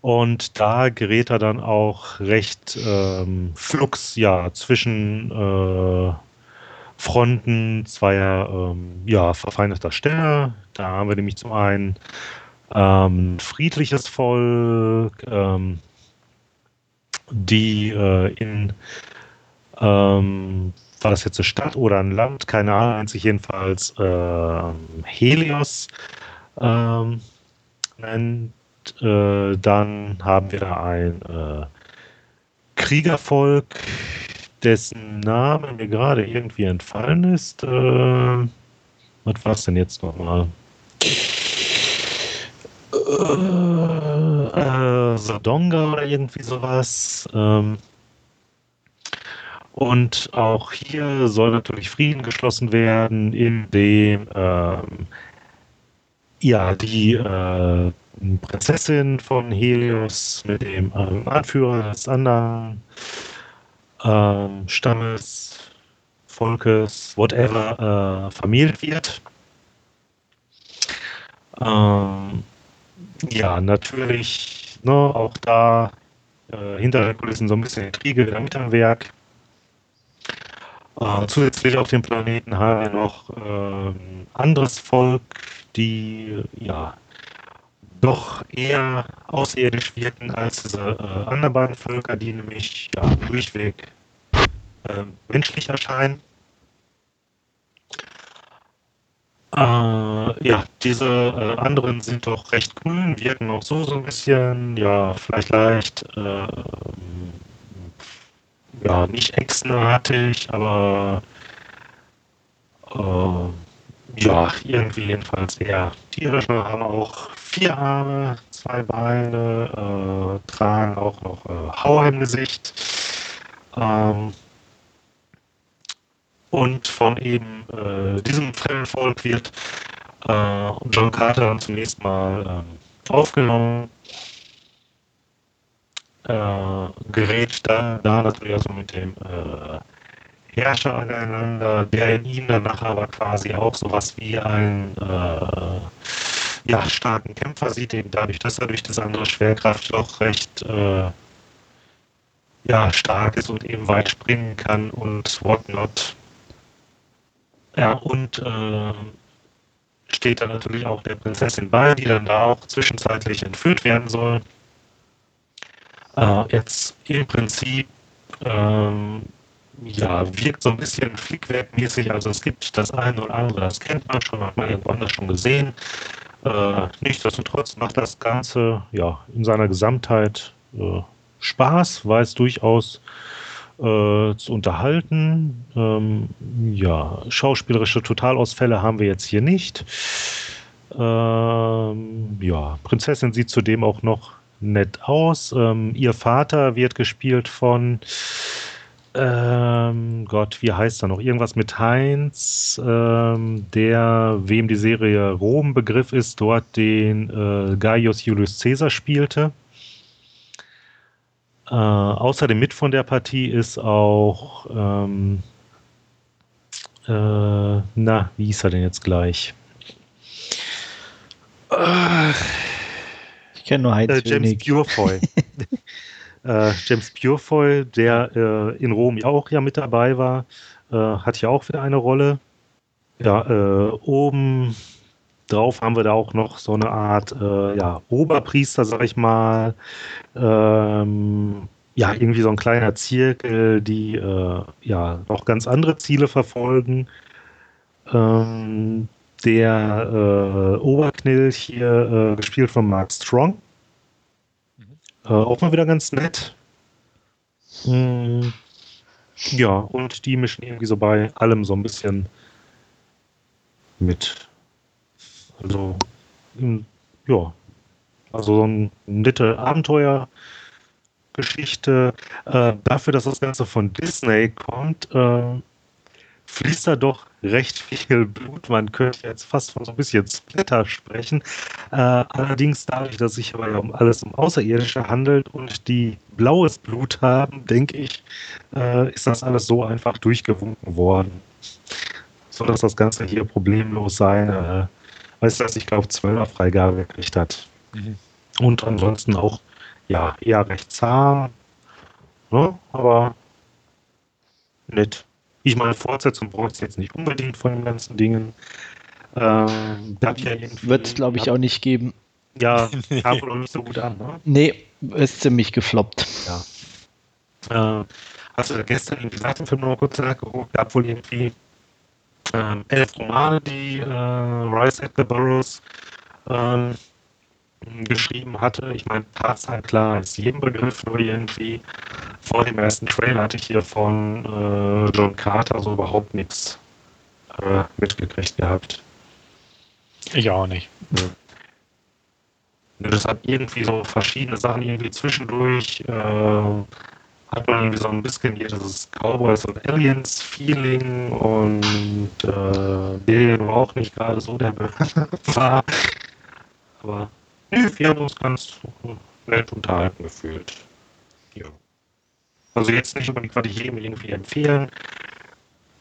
A: und da gerät er dann auch recht ähm, flux ja, zwischen äh, Fronten zweier ähm, ja, verfeindeter Stämme. Da haben wir nämlich zum einen ähm, friedliches Volk, ähm, die äh, in ähm, war das jetzt eine Stadt oder ein Land, keine Ahnung, nennt sich jedenfalls äh, Helios ähm, nennt. Äh, dann haben wir ein äh, Kriegervolk, dessen Name mir gerade irgendwie entfallen ist. Äh, was war es denn jetzt nochmal? Äh, äh, Sodonga oder irgendwie sowas. Ähm, und auch hier soll natürlich Frieden geschlossen werden, indem ähm, ja die äh, Prinzessin von Helios mit dem ähm, Anführer des anderen ähm, Stammes, Volkes, whatever, äh, vermählt wird. Ähm, ja, natürlich, ne, auch da äh, hinter den Kulissen so ein bisschen Intrige wieder mit am Werk. Äh, zusätzlich auf dem Planeten haben wir noch äh, anderes Volk, die ja doch eher außerirdisch wirken als diese äh, anderen Völker, die nämlich ja, durchweg äh, menschlich erscheinen. Äh, ja, diese äh, anderen sind doch recht grün, wirken auch so so ein bisschen, ja, vielleicht leicht, äh, ja, nicht echsenartig, aber äh, ja, irgendwie jedenfalls eher tierisch. Wir haben auch vier Arme, zwei Beine, äh, tragen auch noch äh, Hauer im Gesicht. Ähm, und von eben äh, diesem fremden Volk wird äh, John Carter zunächst mal äh, aufgenommen, äh, gerät dann da natürlich also mit dem äh, Herrscher aneinander, der in ihm danach aber quasi auch sowas wie einen äh, ja, starken Kämpfer sieht, eben dadurch, dass er durch das andere Schwerkraft doch recht äh, ja, stark ist und eben weit springen kann und whatnot. Ja, und äh, steht dann natürlich auch der Prinzessin bei, die dann da auch zwischenzeitlich entführt werden soll. Äh, jetzt im Prinzip ähm, ja, wirkt so ein bisschen flickwerkmäßig. Also es gibt das eine oder andere, das kennt man schon, hat man irgendwo anders schon gesehen. Äh, nichtsdestotrotz macht das Ganze ja in seiner Gesamtheit äh, Spaß, weil es durchaus äh, zu unterhalten. Ähm, ja, schauspielerische Totalausfälle haben wir jetzt hier nicht. Ähm, ja, Prinzessin sieht zudem auch noch nett aus. Ähm, ihr Vater wird gespielt von ähm, Gott, wie heißt er noch? Irgendwas mit Heinz, ähm, der, wem die Serie Rom Begriff ist, dort den äh, Gaius Julius Caesar spielte. Äh, außerdem mit von der Partie ist auch, ähm, äh, na, wie hieß er denn jetzt gleich?
B: ich kenne nur Heinz
A: äh, James Purefoy. *laughs* äh, James Purefoy, der äh, in Rom ja auch ja mit dabei war, äh, hat ja auch wieder eine Rolle. Ja, äh, oben drauf haben wir da auch noch so eine Art äh, ja, Oberpriester, sag ich mal. Ähm, ja, irgendwie so ein kleiner Zirkel, die äh, ja noch ganz andere Ziele verfolgen. Ähm, der äh, Oberknill hier, gespielt von Mark Strong. Äh, auch mal wieder ganz nett. Mhm. Ja, und die mischen irgendwie so bei allem so ein bisschen mit. Also, ja, also so ein nette Abenteuergeschichte. Äh, dafür, dass das Ganze von Disney kommt, äh, fließt da doch recht viel Blut. Man könnte jetzt fast von so ein bisschen Splitter sprechen. Äh, allerdings dadurch, dass sich aber ja um alles um Außerirdische handelt und die blaues Blut haben, denke ich, äh, ist das alles so einfach durchgewunken worden. So dass das Ganze hier problemlos seine, äh, weißt du, ich glaube, 12er Freigabe gekriegt hat. Mhm. Und ansonsten auch, ja, eher recht zahm. Ne? Aber nett. Ich meine, Fortsetzung braucht es jetzt nicht unbedingt von den ganzen Dingen.
B: Ähm, ja Wird es, glaube ich, auch nicht geben.
A: Ja, *laughs* kam wohl auch nicht so gut an, ne?
B: Nee, ist ziemlich gefloppt.
A: Ja. Äh, hast du gestern irgendwie gesagt, den Film noch kurz nachgeguckt? Gab wohl irgendwie ähm, elf Romane, die äh, Rice Edgar Burroughs ähm, geschrieben hatte. Ich meine, Tatsache klar ist jedem Begriff nur irgendwie vor dem ersten Trailer hatte ich hier von äh, John Carter so überhaupt nichts äh, mitgekriegt gehabt.
C: Ich auch nicht.
A: Ja. Das hat irgendwie so verschiedene Sachen irgendwie zwischendurch. Äh, hat man irgendwie so ein bisschen hier dieses Cowboys und Aliens Feeling und äh, der war auch nicht gerade so der *laughs* war. Aber wir haben uns ganz nett unterhalten gefühlt. Ja. Also jetzt nicht unbedingt, was ich jedem irgendwie empfehlen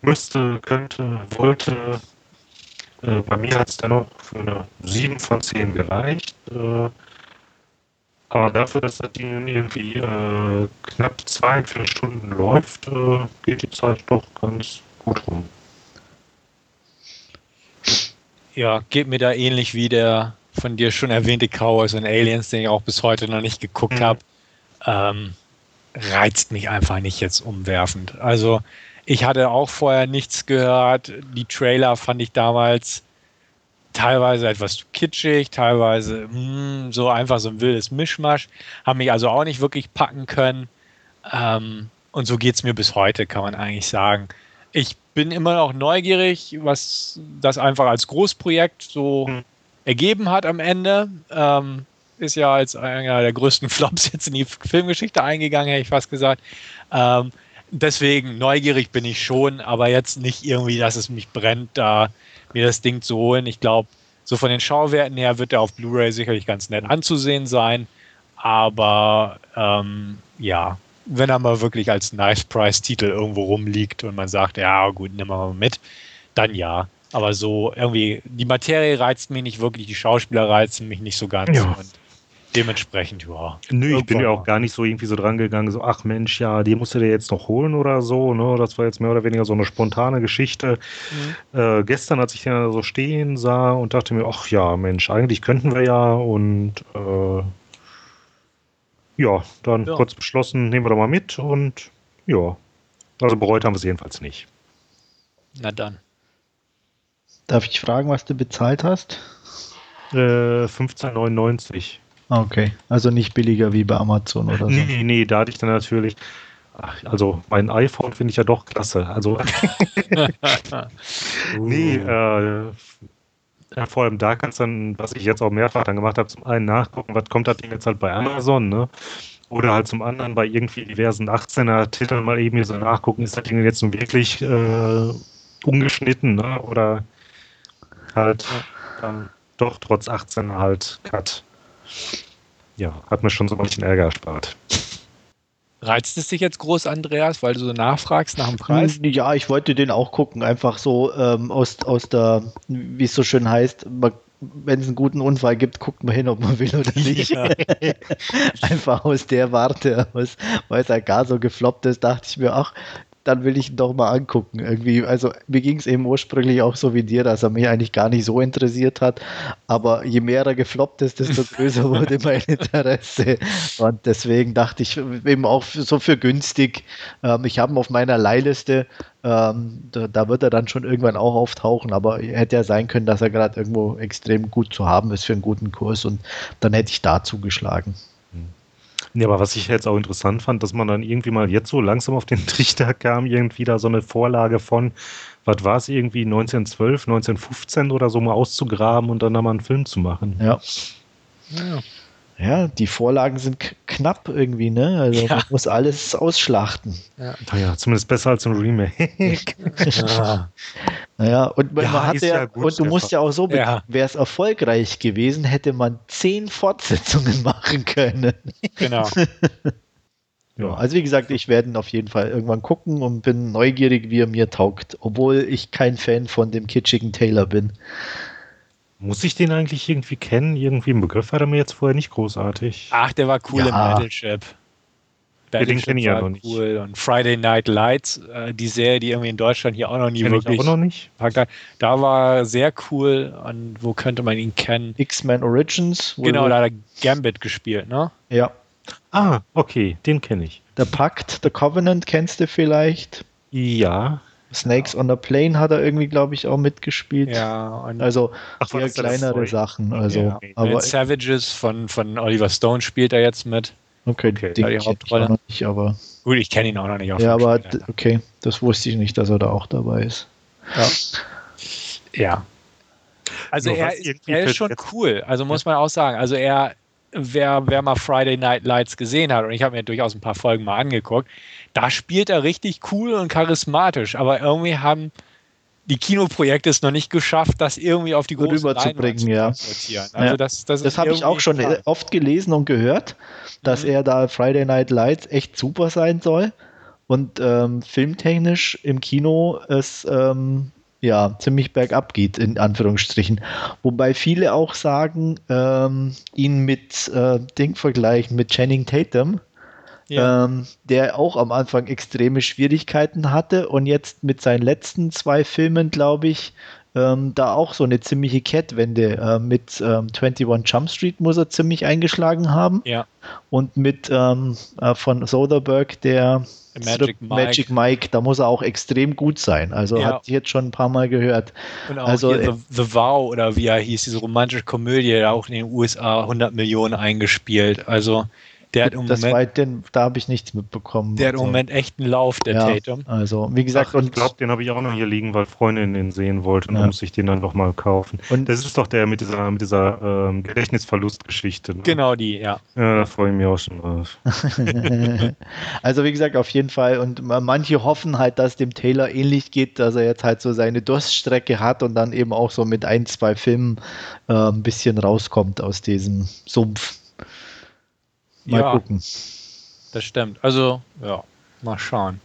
A: müsste, könnte, wollte. Äh, bei mir hat es dann noch für eine 7 von 10 gereicht. Äh, aber dafür, dass das Ding irgendwie äh, knapp zweieinviertel Stunden läuft, äh, geht die Zeit doch ganz gut rum.
C: Ja, geht mir da ähnlich wie der von dir schon erwähnte Cowboys und Aliens, den ich auch bis heute noch nicht geguckt mhm. habe. Ähm, reizt mich einfach nicht jetzt umwerfend. Also ich hatte auch vorher nichts gehört. Die Trailer fand ich damals teilweise etwas kitschig, teilweise mh, hm, so einfach so ein wildes Mischmasch. Haben mich also auch nicht wirklich packen können. Ähm, und so geht es mir bis heute, kann man eigentlich sagen. Ich bin immer noch neugierig, was das einfach als Großprojekt so mhm. Ergeben hat am Ende. Ähm, ist ja als einer der größten *laughs* Flops jetzt in die Filmgeschichte eingegangen, hätte ich fast gesagt. Ähm, deswegen neugierig bin ich schon, aber jetzt nicht irgendwie, dass es mich brennt, da mir das Ding zu holen. Ich glaube, so von den Schauwerten her wird er auf Blu-ray sicherlich ganz nett anzusehen sein. Aber ähm, ja, wenn er mal wirklich als Nice Price-Titel irgendwo rumliegt und man sagt, ja gut, nimm mal mit, dann ja. Aber so irgendwie, die Materie reizt mich nicht wirklich, die Schauspieler reizen mich nicht so ganz. Ja. Und dementsprechend, ja.
A: Nö, ich bin ja auch gar nicht so irgendwie so dran gegangen, so, ach Mensch, ja, die musst du dir jetzt noch holen oder so, ne? Das war jetzt mehr oder weniger so eine spontane Geschichte. Mhm. Äh, gestern, als ich den da so stehen sah und dachte mir, ach ja, Mensch, eigentlich könnten wir ja und äh, ja, dann ja. kurz beschlossen, nehmen wir doch mal mit und ja. Also bereut haben wir es jedenfalls nicht.
C: Na dann.
B: Darf ich fragen, was du bezahlt hast?
A: Äh, 15,99.
B: Okay, also nicht billiger wie bei Amazon oder so.
A: Nee, nee, da hatte ich dann natürlich. Ach, also mein iPhone finde ich ja doch klasse. Also *laughs* nee, uh. äh, vor allem da kannst du dann, was ich jetzt auch mehrfach dann gemacht habe, zum einen nachgucken, was kommt das Ding jetzt halt bei Amazon, ne? Oder halt zum anderen bei irgendwie diversen 18er-Titeln mal eben hier so nachgucken, ist das Ding jetzt nun wirklich äh, ungeschnitten, ne? Oder halt dann doch trotz 18er halt Cut ja, hat mir schon so ein bisschen Ärger erspart.
C: Reizt es dich jetzt groß, Andreas, weil du so nachfragst nach dem Preis?
B: Hm, ja, ich wollte den auch gucken, einfach so ähm, aus, aus der, wie es so schön heißt, wenn es einen guten Unfall gibt, guckt man hin, ob man will oder nicht. Ja. *laughs* einfach aus der Warte, aus, weil es ja gar so gefloppt ist, dachte ich mir, ach, dann will ich ihn doch mal angucken. Irgendwie, also mir ging es eben ursprünglich auch so wie dir, dass er mich eigentlich gar nicht so interessiert hat. Aber je mehr er gefloppt ist, desto *laughs* größer wurde mein Interesse. Und deswegen dachte ich eben auch so für günstig. Ähm, ich habe ihn auf meiner Leihliste. Ähm, da, da, wird er dann schon irgendwann auch auftauchen, aber hätte ja sein können, dass er gerade irgendwo extrem gut zu haben ist für einen guten Kurs und dann hätte ich da zugeschlagen.
A: Nee, aber was ich jetzt auch interessant fand, dass man dann irgendwie mal jetzt so langsam auf den *laughs* Trichter kam, irgendwie da so eine Vorlage von, was war es irgendwie, 1912, 1915 oder so mal auszugraben und dann da mal einen Film zu machen.
B: Ja. Ja. Ja, die Vorlagen sind knapp irgendwie, ne? Also ja. man muss alles ausschlachten.
A: Ja. Naja, zumindest besser als ein Remake.
B: ja. *laughs* *laughs* Naja, und man, ja, man hatte ja, gut, und du musst ja auch so, ja. wäre es erfolgreich gewesen, hätte man zehn Fortsetzungen *laughs* machen können.
C: Genau. *laughs*
B: ja, also wie gesagt, ich werde ihn auf jeden Fall irgendwann gucken und bin neugierig, wie er mir taugt, obwohl ich kein Fan von dem kitschigen Taylor bin.
A: Muss ich den eigentlich irgendwie kennen? Irgendwie ein Begriff hat er mir jetzt vorher nicht großartig.
C: Ach, der war cool ja. im Battleship.
A: Ja, den kenne ich ja noch nicht.
C: Cool. Und Friday Night Lights, äh, die Serie, die irgendwie in Deutschland hier auch noch nie
A: kenn
C: wirklich.
A: Ich auch noch nicht.
C: Da war sehr cool. Und wo könnte man ihn kennen?
B: X-Men Origins.
C: Genau, da hat er Gambit gespielt, ne?
B: Ja.
A: Ah, okay, den kenne ich.
B: Der Pakt, The Covenant kennst du vielleicht?
A: Ja.
B: Snakes on the Plane hat er irgendwie, glaube ich, auch mitgespielt.
C: Ja,
B: also Ach, eher kleinere Sachen. Also, ja.
C: aber Savages von, von Oliver Stone spielt er jetzt mit.
B: Okay,
C: Okay,
B: den
C: ja, die
B: ich
C: Hauptrolle.
B: auch noch nicht, aber
C: Gut, ich kenne ihn auch noch nicht auf
B: ja, aber
C: Spiel.
B: okay, das wusste ich nicht, dass er da auch dabei ist.
C: Ja. Also
A: Nur
C: er, er ist schon
A: jetzt-
C: cool, also muss man auch sagen. Also er, wer, wer mal Friday Night Lights gesehen hat, und ich habe mir durchaus ein paar Folgen mal angeguckt, da spielt er richtig cool und charismatisch, aber irgendwie haben die Kinoprojekte es noch nicht geschafft, das irgendwie auf die große
B: Rüberzubringen, ja.
C: Also
B: Ja.
C: das, das,
B: Das habe ich auch schon
C: schade.
B: oft gelesen und gehört, dass
C: Mhm.
B: er da Friday Night Lights echt super sein soll und ähm, filmtechnisch im Kino es ähm, ja ziemlich bergab geht, in Anführungsstrichen. Wobei viele auch sagen, ähm, ihn mit äh, Ding vergleichen, mit Channing Tatum,
C: Ja.
B: ähm, der auch am Anfang extreme Schwierigkeiten hatte und jetzt mit seinen letzten zwei Filmen, glaube ich, ähm, da auch so eine ziemliche Kehrtwende. Äh, mit ähm, 21 Jump Street muss er ziemlich eingeschlagen haben
C: ja.
B: und mit ähm, äh, von Soderbergh, der
C: Magic Mike.
B: Magic Mike, da muss er auch extrem gut sein. Also
C: Ja.
B: hat ich jetzt schon ein paar Mal gehört.
C: Und auch
B: Also,
C: hier The, The Vow oder wie er hieß, diese romantische Komödie, auch in den USA 100 Millionen eingespielt. Also der hat im
B: das
C: Moment,
B: war, den, da habe ich nichts mitbekommen.
C: der hat im
B: Also,
C: Moment echt einen Lauf, der
B: ja,
C: Tatum.
B: Also, wie gesagt,
A: Ach, ich
B: und
A: glaube, den habe ich auch noch hier liegen, weil Freundin den sehen wollte und
B: Ja.
A: dann muss ich den dann noch mal kaufen.
B: Und-
A: das ist doch der mit dieser, mit dieser ähm, Gedächtnisverlustgeschichte. Ne?
C: Genau die, ja.
A: Ja, da freue ich mich auch schon drauf. *laughs*
B: also wie gesagt, auf jeden Fall. Und ma- manche hoffen halt, dass dem Taylor ähnlich geht, dass er jetzt halt so seine Durststrecke hat und dann eben auch so mit ein, zwei Filmen äh, ein bisschen rauskommt aus diesem Sumpf. Mal
C: ja,
B: gucken.
C: das stimmt. Also, ja, mal schauen.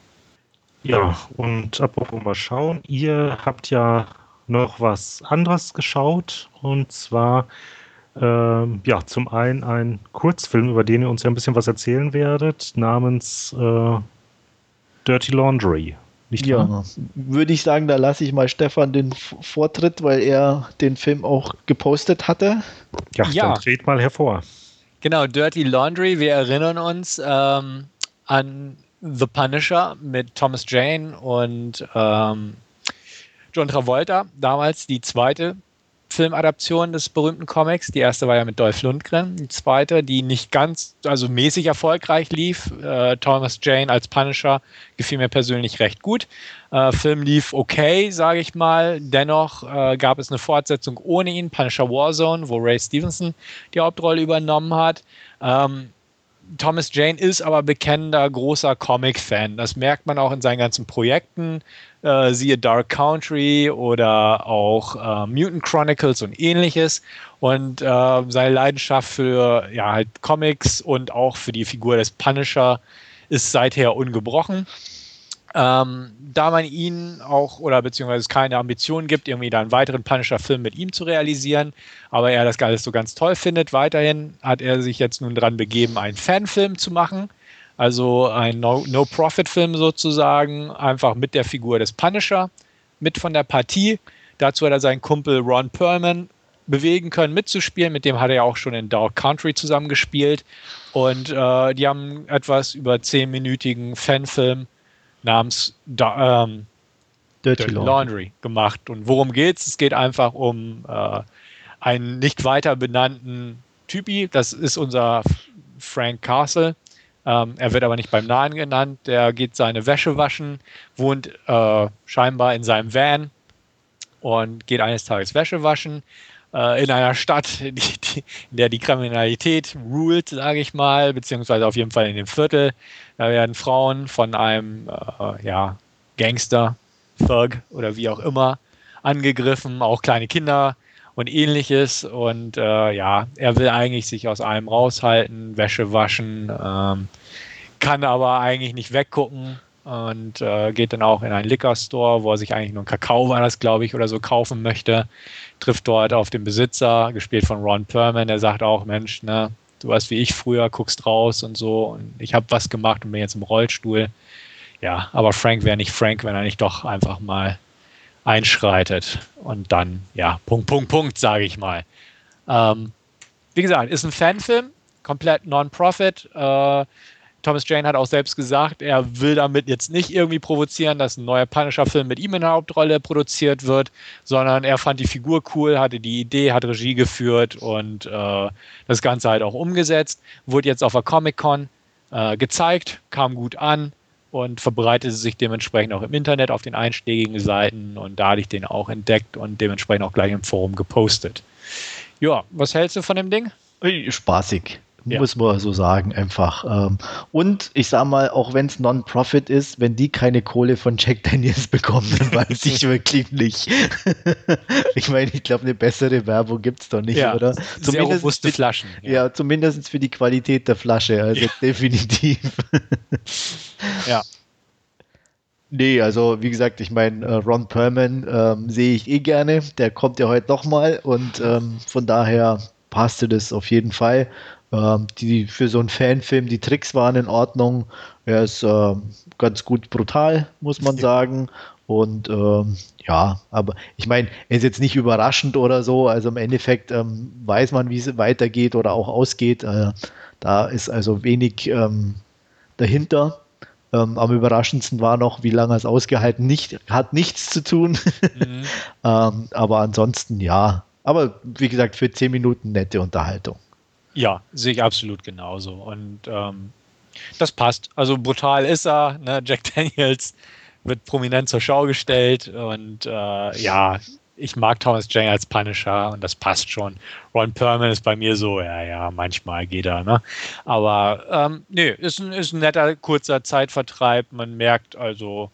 A: Ja, und apropos mal schauen, ihr habt ja noch was anderes geschaut und zwar ähm, ja zum einen ein Kurzfilm, über den ihr uns ja ein bisschen was erzählen werdet, namens äh, Dirty Laundry. Nicht wahr?
B: Ja, würde ich sagen, da lasse ich mal Stefan den Vortritt, weil er den Film auch gepostet hatte.
A: Ja,
C: Ja.
A: dann dreht mal hervor.
C: Genau, Dirty Laundry, wir erinnern uns ähm, an The Punisher mit Thomas Jane und ähm, John Travolta, damals die zweite Filmadaption des berühmten Comics. Die erste war ja mit Dolph Lundgren, die zweite, die nicht ganz, also mäßig erfolgreich lief. Äh, Thomas Jane als Punisher gefiel mir persönlich recht gut. Äh, Film lief okay, sage ich mal. Dennoch äh, gab es eine Fortsetzung ohne ihn, Punisher Warzone, wo Ray Stevenson die Hauptrolle übernommen hat. Ähm, Thomas Jane ist aber bekennender großer Comic-Fan. Das merkt man auch in seinen ganzen Projekten. Äh, siehe Dark Country oder auch äh, Mutant Chronicles und ähnliches. Und äh, seine Leidenschaft für ja, halt Comics und auch für die Figur des Punisher ist seither ungebrochen. Ähm, da man ihn auch oder beziehungsweise keine Ambitionen gibt, irgendwie da einen weiteren Punisher-Film mit ihm zu realisieren, aber er das alles so ganz toll findet, weiterhin hat er sich jetzt nun dran begeben, einen Fanfilm zu machen. Also ein No- No-Profit-Film sozusagen, einfach mit der Figur des Punisher, mit von der Partie. Dazu hat er seinen Kumpel Ron Perlman bewegen können, mitzuspielen. Mit dem hat er ja auch schon in Dark Country zusammengespielt. Und äh, die haben etwas über zehnminütigen Fanfilm namens da, ähm,
B: Dirty
C: Dirty
B: Laundry.
C: Laundry gemacht. Und worum geht's? Es geht einfach um äh, einen nicht weiter benannten Typi. Das ist unser Frank Castle. Ähm, er wird aber nicht beim Namen genannt. Der geht seine Wäsche waschen, wohnt äh, scheinbar in seinem Van und geht eines Tages Wäsche waschen äh, in einer Stadt, *laughs* die, die, in der die Kriminalität ruled, sage ich mal, beziehungsweise auf jeden Fall in dem Viertel. Da werden Frauen von einem äh, ja, Gangster, Thug oder wie auch immer angegriffen, auch kleine Kinder und ähnliches. Und äh, ja, er will eigentlich sich aus allem raushalten, Wäsche waschen, ähm, kann aber eigentlich nicht weggucken und äh, geht dann auch in einen Liquor Store, wo er sich eigentlich nur einen Kakao war das, glaube ich, oder so kaufen möchte. Trifft dort auf den Besitzer, gespielt von Ron Perlman, der sagt auch, Mensch, ne, du warst wie ich früher, guckst raus und so und ich habe was gemacht und bin jetzt im Rollstuhl. Ja, aber Frank wäre nicht Frank, wenn er nicht doch einfach mal einschreitet und dann, ja, Punkt, Punkt, Punkt, sage ich mal. Ähm, wie gesagt, ist ein Fanfilm, komplett Non-Profit. Äh, Thomas Jane hat auch selbst gesagt, er will damit jetzt nicht irgendwie provozieren, dass ein neuer Punisher-Film mit ihm in der Hauptrolle produziert wird, sondern er fand die Figur cool, hatte die Idee, hat Regie geführt und äh, das Ganze halt auch umgesetzt. Wurde jetzt auf der Comic-Con äh, gezeigt, kam gut an und verbreitete sich dementsprechend auch im Internet auf den einschlägigen Seiten und da hatte ich den auch entdeckt und dementsprechend auch gleich im Forum gepostet. Ja, was hältst du von dem Ding?
B: Spaßig ja. muss man so sagen, einfach. Ähm, und ich sag mal, auch wenn es Non-Profit ist, wenn die keine Kohle von Jack Daniels *laughs* bekommen, dann weiß ich *laughs* wirklich nicht. *laughs* ich meine, ich glaube, eine bessere Werbung gibt es doch nicht, ja, oder?
C: Zumindest robuste Flaschen.
B: Ja. ja, zumindest für die Qualität der Flasche, also definitiv.
C: ja.
B: Nee, also wie gesagt, ich meine, äh, Ron Perlman ähm, sehe ich eh gerne. Der kommt ja heute nochmal und ähm, von daher passte das auf jeden Fall. Ähm, die, für so einen Fanfilm, die Tricks waren in Ordnung. Er ist äh, ganz gut brutal, muss man *laughs* sagen. Und ähm, ja, aber ich meine, er ist jetzt nicht überraschend oder so. Also im Endeffekt ähm, weiß man, wie es weitergeht oder auch ausgeht. Äh, da ist also wenig ähm, dahinter. Ähm, am überraschendsten war noch, wie lange es ausgehalten nicht, hat nichts zu tun. *laughs* Mhm. ähm, aber ansonsten ja. Aber wie gesagt, für zehn Minuten nette Unterhaltung.
C: Ja, sehe ich absolut genauso. Und ähm, das passt. Also brutal ist er. Ne? Jack *laughs* Daniels wird prominent zur Schau gestellt. Und äh, ja, ich mag Thomas Jane als Punisher und das passt schon. Ron Perlman ist bei mir so, ja, ja, manchmal geht er, ne? Aber ähm, nee, ist ein, ist ein netter, kurzer Zeitvertreib. Man merkt also,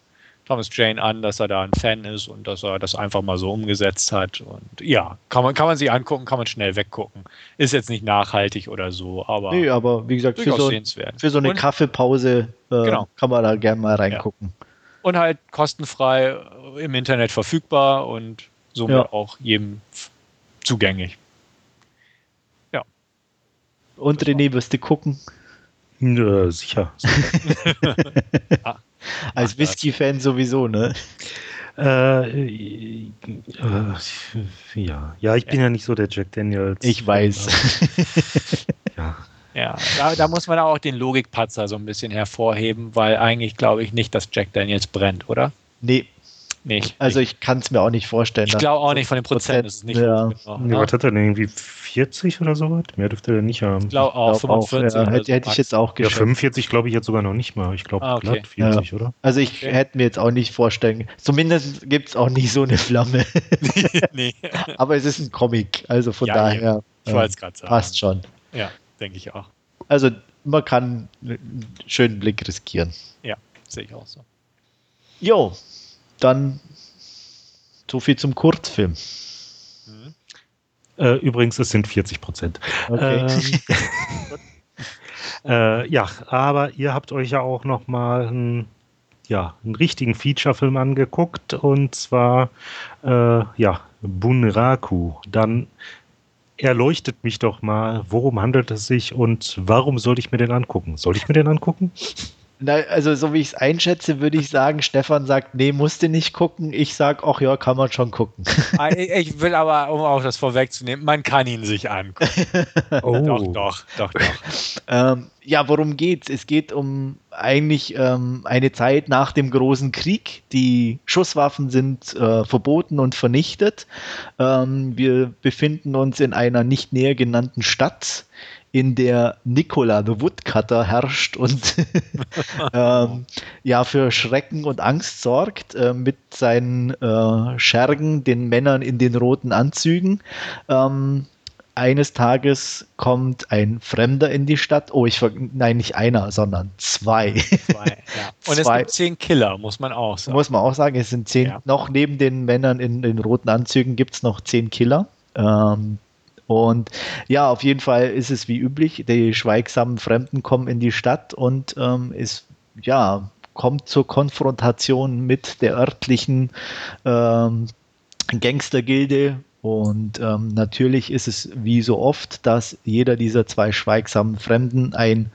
C: Thomas Jane an, dass er da ein Fan ist und dass er das einfach mal so umgesetzt hat. Und ja, kann man, kann man sich angucken, kann man schnell weggucken. Ist jetzt nicht nachhaltig oder so, aber.
B: Nee, aber wie gesagt, für so, für so, eine und, Kaffeepause äh, genau. kann man da gerne mal reingucken. Ja.
C: Und halt kostenfrei im Internet verfügbar und somit ja. auch jedem zugänglich. Ja.
B: Und René, wirst du gucken?
A: Ja, sicher. *laughs* *laughs*
B: ah. Als Whisky-Fan sowieso, ne?
A: Äh, äh, ja. ja, ich bin ja. ja nicht so der Jack Daniels.
B: Ich weiß. *laughs*
C: ja. Ja, da, da, muss man auch den Logikpatzer so ein bisschen hervorheben, weil eigentlich glaube ich nicht, dass Jack Daniels brennt, oder?
B: Nee, nicht. Also ich kann es mir auch nicht vorstellen.
C: Ich glaube auch nicht von den Prozent. Prozent ist nicht
A: ja. Genau, ja, was hat er denn irgendwie 40 oder so was? Mehr dürfte er nicht haben.
C: Ich glaube auch, glaub 45.
B: Auch, ja, hätte, hätte ich jetzt auch
A: geschätzt. Ja, 45 glaube ich jetzt sogar noch nicht mal. Ich glaube ah, okay. glatt 40, oder?
B: Also ich okay. hätte mir jetzt auch nicht vorstellen. Zumindest gibt es auch nicht so eine Flamme. *laughs* nee. *laughs* Aber es ist ein Comic, also von daher
C: ich äh, sagen.
B: passt schon.
C: Ja, denke ich auch.
B: Also man kann einen schönen Blick riskieren.
C: Ja, sehe ich auch so.
B: Jo, dann so viel zum Kurzfilm.
A: Äh, übrigens, es sind 40 Prozent. Okay. Ähm, *laughs* äh, ja, aber ihr habt euch ja auch noch mal einen, ja, einen richtigen Feature-Film angeguckt und zwar äh, ja, Bunraku. Dann erleuchtet mich doch mal, worum handelt es sich und warum soll ich mir den angucken? Soll ich mir den angucken?
B: Na, also so wie ich es einschätze, würde ich sagen, *laughs* Stefan sagt, nee, musste nicht gucken. Ich sage, ach ja, kann man schon gucken. *laughs*
C: Ah, ich will aber, um auch das vorwegzunehmen, man kann ihn sich angucken. *laughs* oh. Doch, doch, doch, doch.
B: Ähm, ja, worum geht's? Es geht um eigentlich ähm, eine Zeit nach dem großen Krieg. Die Schusswaffen sind äh, verboten und vernichtet. Ähm, wir befinden uns in einer nicht näher genannten Stadt in der Nicola the Woodcutter herrscht und *laughs* ähm, ja für Schrecken und Angst sorgt äh, mit seinen äh, Schergen, den Männern in den roten Anzügen. Ähm, eines Tages kommt ein Fremder in die Stadt. Oh, ich nein, nicht einer, sondern zwei. zwei
C: ja. *laughs* Und zwei. es gibt zehn Killer, muss man auch sagen.
B: Muss man auch sagen, es sind zehn, ja. noch neben den Männern in den roten Anzügen gibt es noch zehn Killer. Ähm, und ja, auf jeden Fall ist es wie üblich, die schweigsamen Fremden kommen in die Stadt und ähm, es ja, kommt zur Konfrontation mit der örtlichen ähm, Gangstergilde. Und ähm, natürlich ist es wie so oft, dass jeder dieser zwei schweigsamen Fremden ein,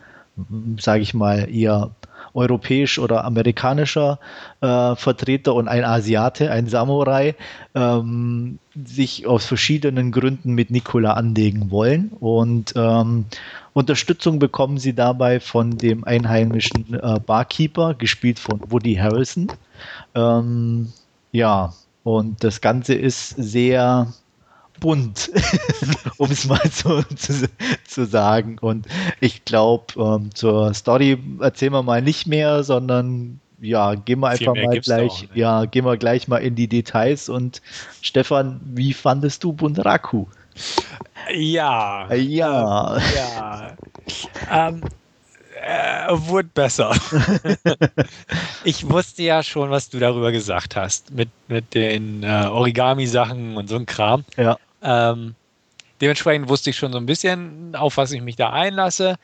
B: sage ich mal, eher europäisch oder amerikanischer äh, Vertreter und ein Asiate, ein Samurai, ähm, sich aus verschiedenen Gründen mit Nikola anlegen wollen. Und ähm, Unterstützung bekommen sie dabei von dem einheimischen äh, Barkeeper, gespielt von Woody Harrison. Ähm, ja, und das Ganze ist sehr bunt, *laughs* um es mal so zu, zu, sagen. Und ich glaube, ähm, zur Story erzählen wir mal nicht mehr, sondern ja, gehen wir einfach mal gleich, auch, ne? ja, gehen wir gleich mal in die Details. Und Stefan, wie fandest du Bunraku?
C: Ja.
B: Ja.
C: Ja. ähm, äh, wurde besser. *laughs* ich wusste ja schon, was du darüber gesagt hast, mit, mit den äh, Origami-Sachen und so ein Kram.
B: Ja.
C: Ähm, dementsprechend wusste ich schon so ein bisschen, auf was ich mich da einlasse.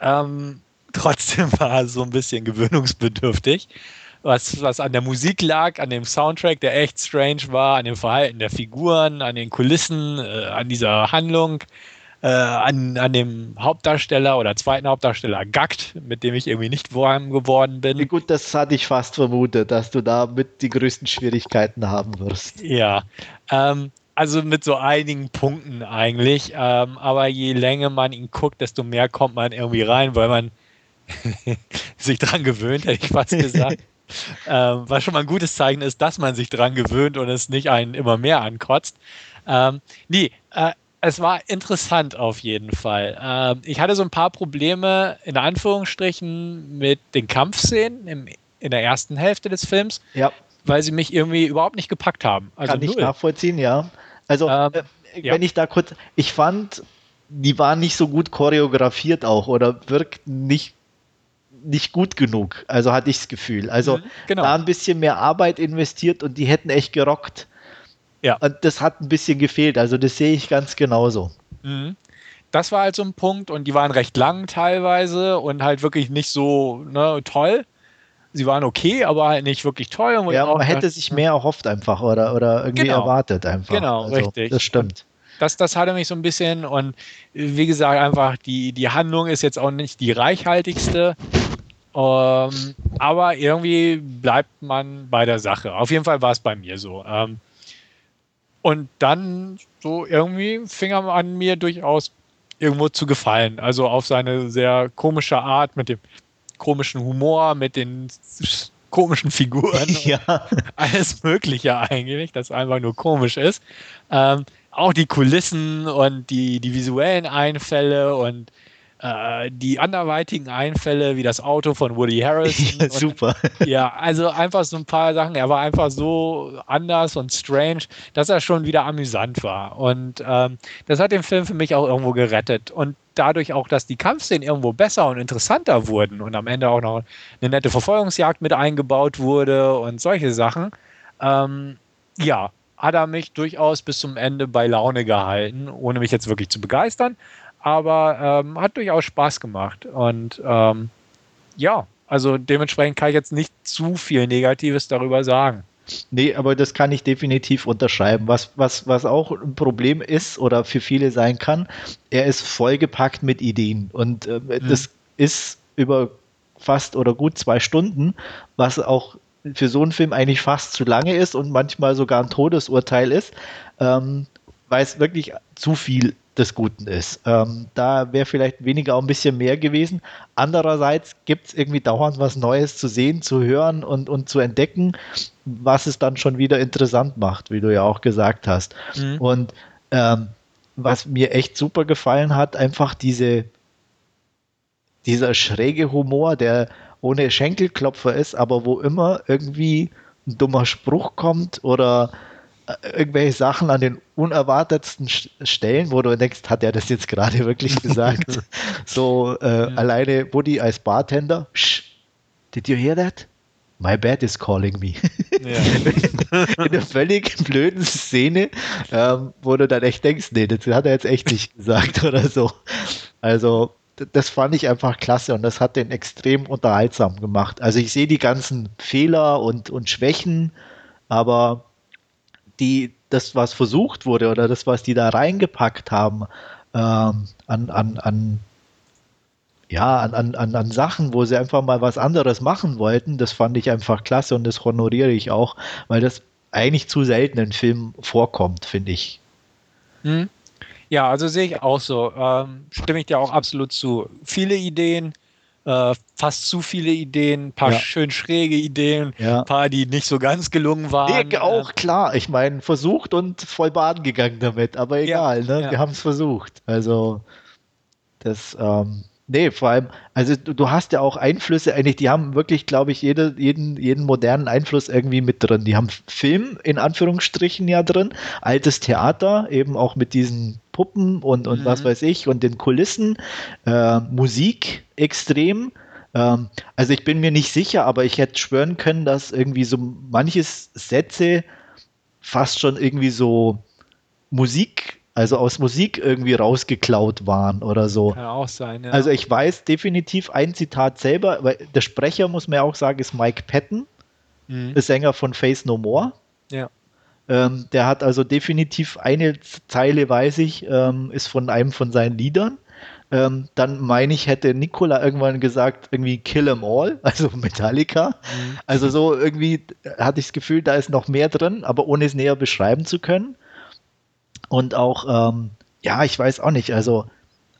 C: Ähm, *laughs* trotzdem war es so ein bisschen gewöhnungsbedürftig. Was, was an der Musik lag, an dem Soundtrack, der echt strange war, an dem Verhalten der Figuren, an den Kulissen, äh, an dieser Handlung äh, an, an dem Hauptdarsteller oder zweiten Hauptdarsteller Gackt, mit dem ich irgendwie nicht warm geworden bin.
B: Gut, das hatte ich fast vermutet, dass du da mit die größten Schwierigkeiten haben wirst.
C: Ja, ähm, also mit so einigen Punkten eigentlich, ähm, aber je länger man ihn guckt, desto mehr kommt man irgendwie rein, weil man *laughs* sich dran gewöhnt, hätte ich fast gesagt. *laughs* ähm, was schon mal ein gutes Zeichen ist, dass man sich dran gewöhnt und es nicht einen immer mehr ankotzt. Ähm, nee, äh, es war interessant auf jeden Fall. Ähm, ich hatte so ein paar Probleme in Anführungsstrichen mit den Kampfszenen im, in der ersten Hälfte des Films,
B: ja.
C: weil sie mich irgendwie überhaupt nicht gepackt haben.
B: Also Kann ich nachvollziehen, ja. Also ähm, äh, wenn ja. ich da kurz, ich fand, die waren nicht so gut choreografiert auch oder wirkt nicht nicht gut genug. Also hatte ich das Gefühl. Also mhm, genau. da ein bisschen mehr Arbeit investiert und die hätten echt gerockt. Ja. Und das hat ein bisschen gefehlt. Also das sehe ich ganz genauso.
C: Mhm. Das war halt so ein Punkt und die waren recht lang teilweise und halt wirklich nicht so ne, toll. Sie waren okay, aber halt nicht wirklich toll.
B: ja, man hätte sich mehr erhofft einfach oder, oder irgendwie genau. erwartet einfach.
C: Genau, also, richtig.
B: Das stimmt.
C: Das, das hatte mich so ein bisschen und wie gesagt, einfach die, die Handlung ist jetzt auch nicht die reichhaltigste. Ähm, aber irgendwie bleibt man bei der Sache. Auf jeden Fall war es bei mir so. Ähm, und dann so irgendwie fing er an, mir durchaus irgendwo zu gefallen. Also auf seine sehr komische Art, mit dem komischen Humor, mit den komischen Figuren. *laughs*
B: Ja.
C: Alles Mögliche eigentlich, das einfach nur komisch ist. Ähm, auch die Kulissen und die, die visuellen Einfälle und äh, die anderweitigen Einfälle, wie das Auto von Woody Harrelson. *laughs*
B: Ja, super. *laughs*
C: ja, also einfach so ein paar Sachen. Er war einfach so anders und strange, dass er schon wieder amüsant war. Und ähm, das hat den Film für mich auch irgendwo gerettet. Und dadurch auch, dass die Kampfszenen irgendwo besser und interessanter wurden und am Ende auch noch eine nette Verfolgungsjagd mit eingebaut wurde und solche Sachen, ähm, ja, hat er mich durchaus bis zum Ende bei Laune gehalten, ohne mich jetzt wirklich zu begeistern aber ähm, hat durchaus Spaß gemacht. Und ähm, ja, also dementsprechend kann ich jetzt nicht zu viel Negatives darüber sagen.
B: Nee, aber das kann ich definitiv unterschreiben. Was, was, was auch ein Problem ist oder für viele sein kann, er ist vollgepackt mit Ideen. Und äh, mhm. das ist über fast oder gut zwei Stunden, was auch für so einen Film eigentlich fast zu lange ist und manchmal sogar ein Todesurteil ist, ähm, weil es wirklich zu viel des Guten ist. Ähm, da wäre vielleicht weniger auch ein bisschen mehr gewesen. Andererseits gibt es irgendwie dauernd was Neues zu sehen, zu hören und, und zu entdecken, was es dann schon wieder interessant macht, wie du ja auch gesagt hast. Mhm. Und ähm, was mir echt super gefallen hat, einfach diese, dieser schräge Humor, der ohne Schenkelklopfer ist, aber wo immer irgendwie ein dummer Spruch kommt oder irgendwelche Sachen an den unerwartetsten Stellen, wo du denkst, hat er das jetzt gerade *laughs* wirklich gesagt? *laughs* so äh, ja. alleine Woody als Bartender. Shh, did you hear that? My bed is calling me. Ja. *laughs* In einer völlig blöden Szene, ähm, wo du dann echt denkst, nee, das hat er jetzt echt nicht gesagt oder so. Also, das fand ich einfach klasse und das hat den extrem unterhaltsam gemacht. Also ich sehe die ganzen Fehler und, und Schwächen, aber die, das, was versucht wurde oder das, was die da reingepackt haben, ähm, an, an, an, ja, an, an, an Sachen, wo sie einfach mal was anderes machen wollten, das fand ich einfach klasse und das honoriere ich auch, weil das eigentlich zu selten in Filmen vorkommt, finde ich.
C: Hm. Ja, also sehe ich auch so. Ähm, stimme ich dir auch absolut zu. Viele Ideen, äh, fast zu viele Ideen, ein paar
B: Ja.
C: schön schräge Ideen,
B: Ja.
C: ein paar, die nicht so ganz gelungen waren.
B: Nee, auch klar. Ich meine, versucht und voll baden gegangen damit, aber egal, ne?
C: ja.
B: Wir haben es versucht. Also, das, ähm, nee, vor allem, also du, hast ja auch Einflüsse, eigentlich, die haben wirklich, glaube ich, jede, jeden, jeden modernen Einfluss irgendwie mit drin. Die haben Film in Anführungsstrichen ja drin, altes Theater, eben auch mit diesen Puppen und, und
C: Mhm.
B: was weiß ich und den Kulissen, äh, Musik extrem. Ähm, also ich bin mir nicht sicher, aber ich hätte schwören können, dass irgendwie so manches Sätze fast schon irgendwie so Musik, also aus Musik irgendwie rausgeklaut waren oder so.
C: Kann auch sein, ja.
B: Also ich weiß definitiv ein Zitat selber, weil der Sprecher, muss man ja auch sagen, ist Mike Patton,
C: Mhm.
B: der Sänger von Face No More.
C: Ja.
B: Ähm, der hat also definitiv eine Zeile, weiß ich, ähm, ist von einem von seinen Liedern. Ähm, dann meine ich, hätte Nicola irgendwann gesagt, irgendwie Kill 'em All, *laughs* also Metallica.
C: Mhm.
B: Also so irgendwie hatte ich das Gefühl, da ist noch mehr drin, aber ohne es näher beschreiben zu können. Und auch, ähm, ja, ich weiß auch nicht, also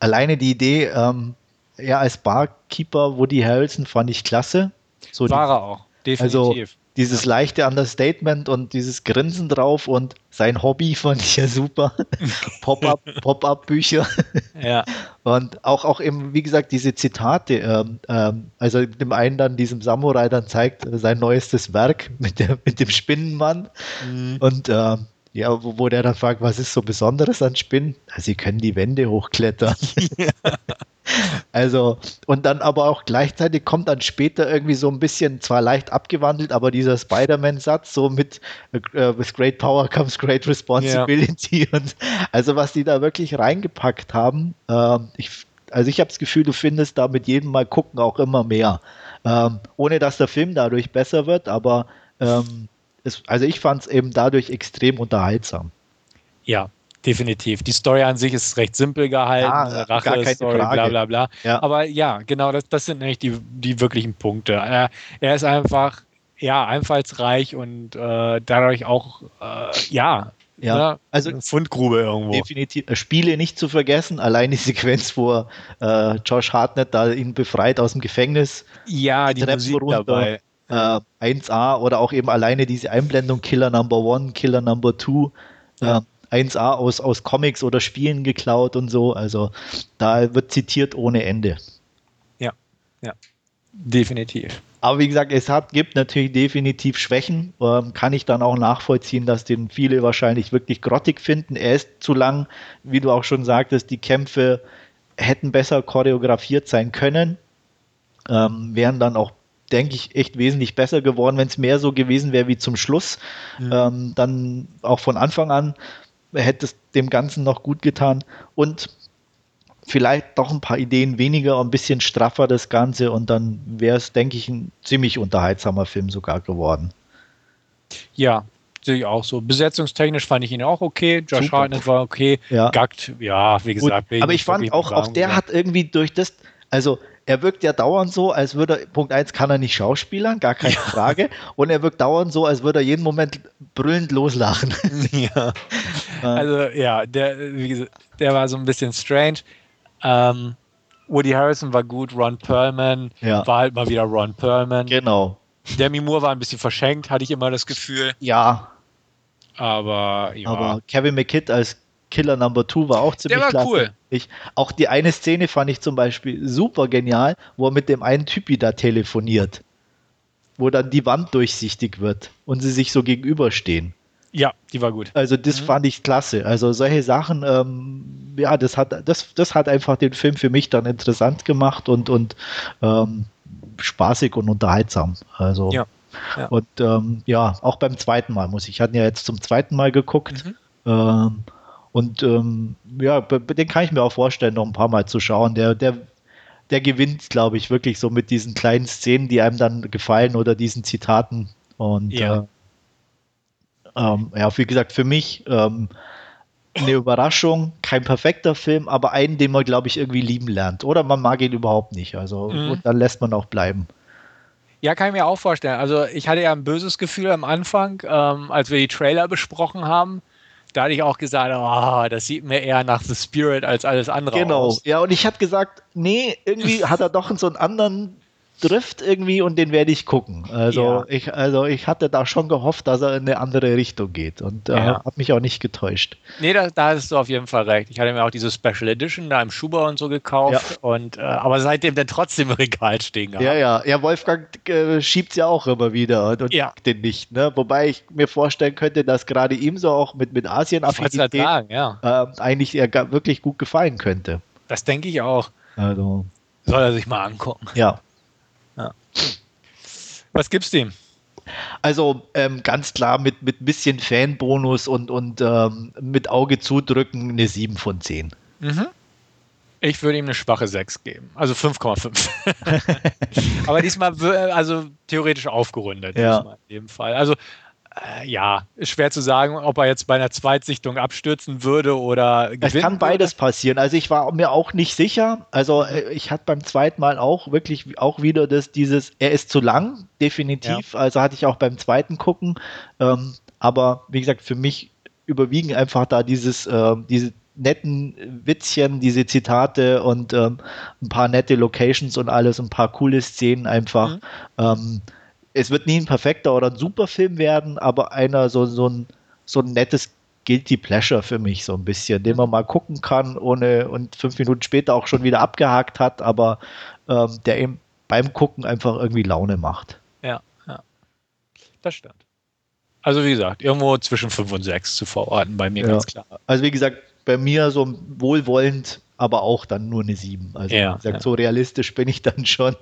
B: alleine die Idee, ähm, er als Barkeeper, Woody Harrelson, fand ich klasse. So die,
C: War er auch,
B: also
C: definitiv.
B: dieses leichte Understatement und dieses Grinsen drauf und sein Hobby *laughs* fand ich ja super. *laughs* Pop-up, Pop-up-Bücher.
C: ja.
B: Und auch, auch eben, wie gesagt, diese Zitate, ähm, ähm, also dem einen dann diesem Samurai dann zeigt äh, sein neuestes Werk mit, der, mit dem Spinnenmann
C: Mhm.
B: und ähm, ja, wo, wo der dann fragt, was ist so Besonderes an Spinnen? Ja, sie können die Wände hochklettern. *laughs* Also, und dann aber auch gleichzeitig kommt dann später irgendwie so ein bisschen, zwar leicht abgewandelt, aber dieser Spider-Man-Satz, so mit äh, with great power comes great responsibility. Und also, was die da wirklich reingepackt haben, ähm, ich, also ich habe das Gefühl, du findest da mit jedem Mal gucken auch immer mehr. Ähm, ohne dass der Film dadurch besser wird, aber ähm, es, also ich fand es eben dadurch extrem unterhaltsam.
C: Ja, definitiv. Die Story an sich ist recht simpel gehalten.
B: Ja, gar keine
C: Rache-Story, bla
B: Frage.
C: bla bla.
B: Ja.
C: Aber ja, genau, das, das sind nämlich die, die wirklichen Punkte. Er, er ist einfach, ja, einfallsreich und äh, dadurch auch, äh, ja,
B: Ja,
C: ne,
B: also-
C: eine Fundgrube irgendwo.
B: Definitiv. Äh, Spiele nicht zu vergessen, allein die Sequenz, wo äh, Josh Hartnett da ihn befreit aus dem Gefängnis.
C: Ja, die
B: Treppen
C: Musik
B: runter.
C: dabei.
B: Äh, 1A oder auch eben alleine diese Einblendung Killer Number One, Killer Number Two.
C: Ja.
B: Äh, 1A aus, aus Comics oder Spielen geklaut und so. Also da wird zitiert ohne Ende.
C: Definitiv.
B: Aber wie gesagt, es hat, gibt natürlich definitiv Schwächen. Ähm, kann ich dann auch nachvollziehen, dass den viele wahrscheinlich wirklich grottig finden. Er ist zu lang, wie du auch schon sagtest, die Kämpfe hätten besser choreografiert sein können. Ähm, wären dann auch, denke ich, echt wesentlich besser geworden, wenn es mehr so gewesen wäre wie zum Schluss.
C: Mhm.
B: Ähm, dann auch von Anfang an hätte es dem Ganzen noch gut getan. Und vielleicht doch ein paar Ideen weniger, ein bisschen straffer das Ganze und dann wäre es, denke ich, ein ziemlich unterhaltsamer Film sogar geworden.
C: Ja, sehe ich auch so. Besetzungstechnisch fand ich ihn auch okay. Josh. Hartnett war okay.
B: Ja.
C: Gackt, ja, wie
B: Gut,
C: gesagt. will
B: aber ich fand auch, auch der hat irgendwie durch das, also er wirkt ja dauernd so, als würde er, Punkt 1 kann er nicht schauspielern, gar keine Frage. Und er wirkt dauernd so, als würde er jeden Moment brüllend loslachen.
C: ja. *laughs* Also ja, der, gesagt, der war so ein bisschen strange. Ähm, Woody Harrison war gut, Ron Perlman
B: Ja.
C: war halt mal wieder Ron Perlman.
B: genau.
C: Demi Moore war ein bisschen verschenkt, hatte ich immer das Gefühl.
B: Ja,
C: Aber ja,
B: aber Kevin McKidd als Killer Number Two war auch ziemlich
C: war
B: klasse.
C: cool.
B: Ich, auch die eine Szene fand ich zum Beispiel super genial, wo er mit dem einen Typi da telefoniert. Wo dann die Wand durchsichtig wird und sie sich so gegenüberstehen.
C: ja, die war gut.
B: Also das
C: Mhm.
B: fand ich klasse. Also solche Sachen, ähm, ja, das hat, das, das hat einfach den Film für mich dann interessant gemacht und, und ähm, spaßig und unterhaltsam. Also
C: Ja, ja.
B: und ähm, ja, auch beim zweiten Mal muss ich. Ich hatte ja jetzt zum zweiten Mal geguckt.
C: Mhm.
B: Und ähm, ja, den kann ich mir auch vorstellen, noch ein paar Mal zu schauen. Der, der, der gewinnt, glaube ich, wirklich so mit diesen kleinen Szenen, die einem dann gefallen oder diesen Zitaten. Und
C: Ja.
B: äh, ähm, ja, wie gesagt, für mich ähm, eine Überraschung, kein perfekter Film, aber einen, den man, glaube ich, irgendwie lieben lernt. Oder man mag ihn überhaupt nicht. Also
C: Mhm.
B: und dann lässt man auch bleiben.
C: Ja, kann ich mir auch vorstellen. Also ich hatte ja ein böses Gefühl am Anfang, ähm, als wir die Trailer besprochen haben. Da hatte ich auch gesagt, oh, das sieht mir eher nach The Spirit als alles andere
B: genau.
C: aus.
B: Genau. Ja, und ich hatte gesagt, nee, irgendwie hat er doch so einen anderen Drift irgendwie und den werde ich gucken. Also, ja. ich, also ich hatte da schon gehofft, dass er in eine andere Richtung geht und äh, ja. habe mich auch nicht getäuscht.
C: Nee, da, da hast du auf jeden Fall recht. Ich hatte mir auch diese Special Edition da im Schuber und so gekauft ja. und äh, aber seitdem dann trotzdem im Regal stehen
B: gehabt. Ja, ja, ja, Wolfgang äh, schiebt es ja auch immer wieder und, und ja. den nicht. Ne? Wobei ich mir vorstellen könnte, dass gerade ihm so auch mit, mit Asien-Affinität halt ja. äh, eigentlich eher wirklich gut gefallen könnte.
C: Das denke ich auch.
B: Also.
C: Soll er sich mal angucken.
B: Ja.
C: Was gibt's dem?
B: Also ähm, ganz klar mit, ein bisschen Fanbonus und, und ähm, mit Auge zudrücken eine 7 von 10.
C: Mhm. Ich würde ihm eine schwache 6 geben. Also 5,5. *laughs* *laughs* Aber diesmal, also theoretisch aufgerundet.
B: Ja.
C: In dem Fall. Also ja, ist schwer zu sagen, ob er jetzt bei einer Zweitsichtung abstürzen würde oder
B: Es kann beides passieren. Also ich war mir auch nicht sicher. Also äh, ich hatte beim zweiten Mal auch wirklich auch wieder das, dieses, er ist zu lang, definitiv. Ja. Also hatte ich auch beim zweiten gucken. Ähm, aber wie gesagt, für mich überwiegen einfach da dieses, äh, diese netten Witzchen, diese Zitate und ähm, ein paar nette Locations und alles, ein paar coole Szenen einfach. Mhm. Ähm, es wird nie ein perfekter oder ein super Film werden, aber einer so, so, ein, so ein nettes Guilty Pleasure für mich so ein bisschen, den man mal gucken kann, ohne und fünf Minuten später auch schon wieder abgehakt hat, aber ähm, der eben beim Gucken einfach irgendwie Laune macht.
C: Ja, ja. Das stimmt. Also wie gesagt, irgendwo zwischen fünf und sechs zu verorten, bei mir ja. ganz klar.
B: Also wie gesagt, bei mir so wohlwollend aber auch dann nur eine 7. Also ja, gesagt, ja. so realistisch bin ich dann schon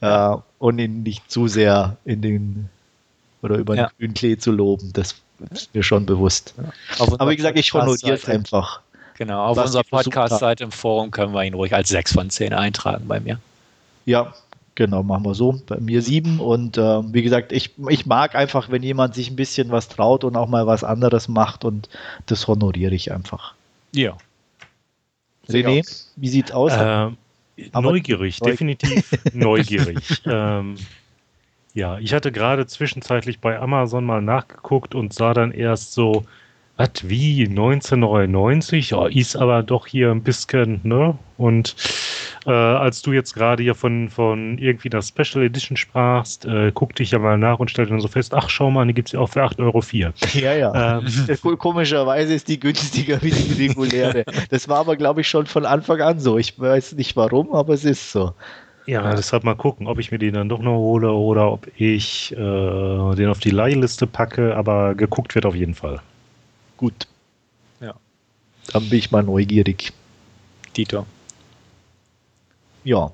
B: äh, und ihn nicht zu sehr in den oder über ja. den grünen Klee zu loben. Das ist mir schon bewusst. Aber wie gesagt, ich honoriere es einfach.
C: Genau, auf unserer Podcast-Seite im Forum können wir ihn ruhig als 6 von 10 eintragen bei mir.
B: Ja, genau, machen wir so. Bei mir 7 und äh, wie gesagt, ich, ich mag einfach, wenn jemand sich ein bisschen was traut und auch mal was anderes macht und das honoriere ich einfach.
C: Ja,
B: René, wie sieht's aus?
A: Äh, neugierig, neu definitiv *laughs* neugierig. ähm, ja, ich hatte gerade zwischenzeitlich bei Amazon mal nachgeguckt und sah dann erst so, was, wie, 1999? Ja, ist aber doch hier ein bisschen, ne? Und äh, als du jetzt gerade hier von, von irgendwie der Special Edition sprachst, äh, guckte ich ja mal nach und stellte dann so fest, ach schau mal, die gibt es ja auch für 8,04 Euro.
B: Ja, ja. Ähm, Komischerweise ist die günstiger wie die reguläre. das war aber, glaube ich, schon von Anfang an so. Ich weiß nicht warum, aber es ist so.
A: Ja, deshalb mal gucken, ob ich mir den dann doch noch hole oder ob ich äh, den auf die Leihliste packe, aber geguckt wird auf jeden Fall.
B: Gut. Ja. Dann bin ich mal neugierig.
C: Dieter.
B: Ja.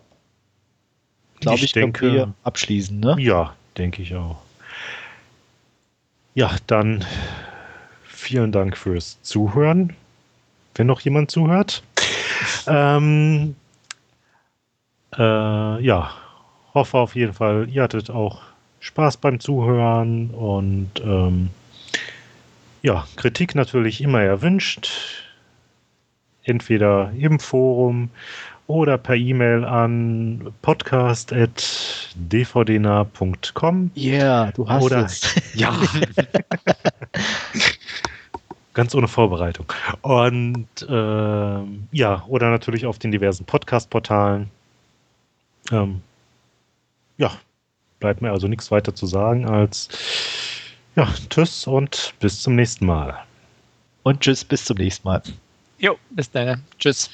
B: Glaube ich, ich denke, wir abschließen, ne?
A: Ja, denke ich auch. Ja, dann vielen Dank fürs Zuhören. Wenn noch jemand zuhört. *laughs* ähm, äh, ja, hoffe auf jeden Fall, ihr hattet auch Spaß beim Zuhören und ähm, ja, Kritik natürlich immer erwünscht. Entweder im Forum oder per E-Mail an podcast.dvdna.com.
B: Ja, yeah, du hast
A: oder,
B: es. *laughs*
A: Ja. *laughs* Ganz ohne Vorbereitung. Und äh, ja, oder natürlich auf den diversen Podcast-Portalen. Ähm, ja, bleibt mir also nichts weiter zu sagen als ja, tschüss und bis zum nächsten Mal.
B: Und tschüss, bis zum nächsten Mal.
C: Jo, bis dann. Tschüss.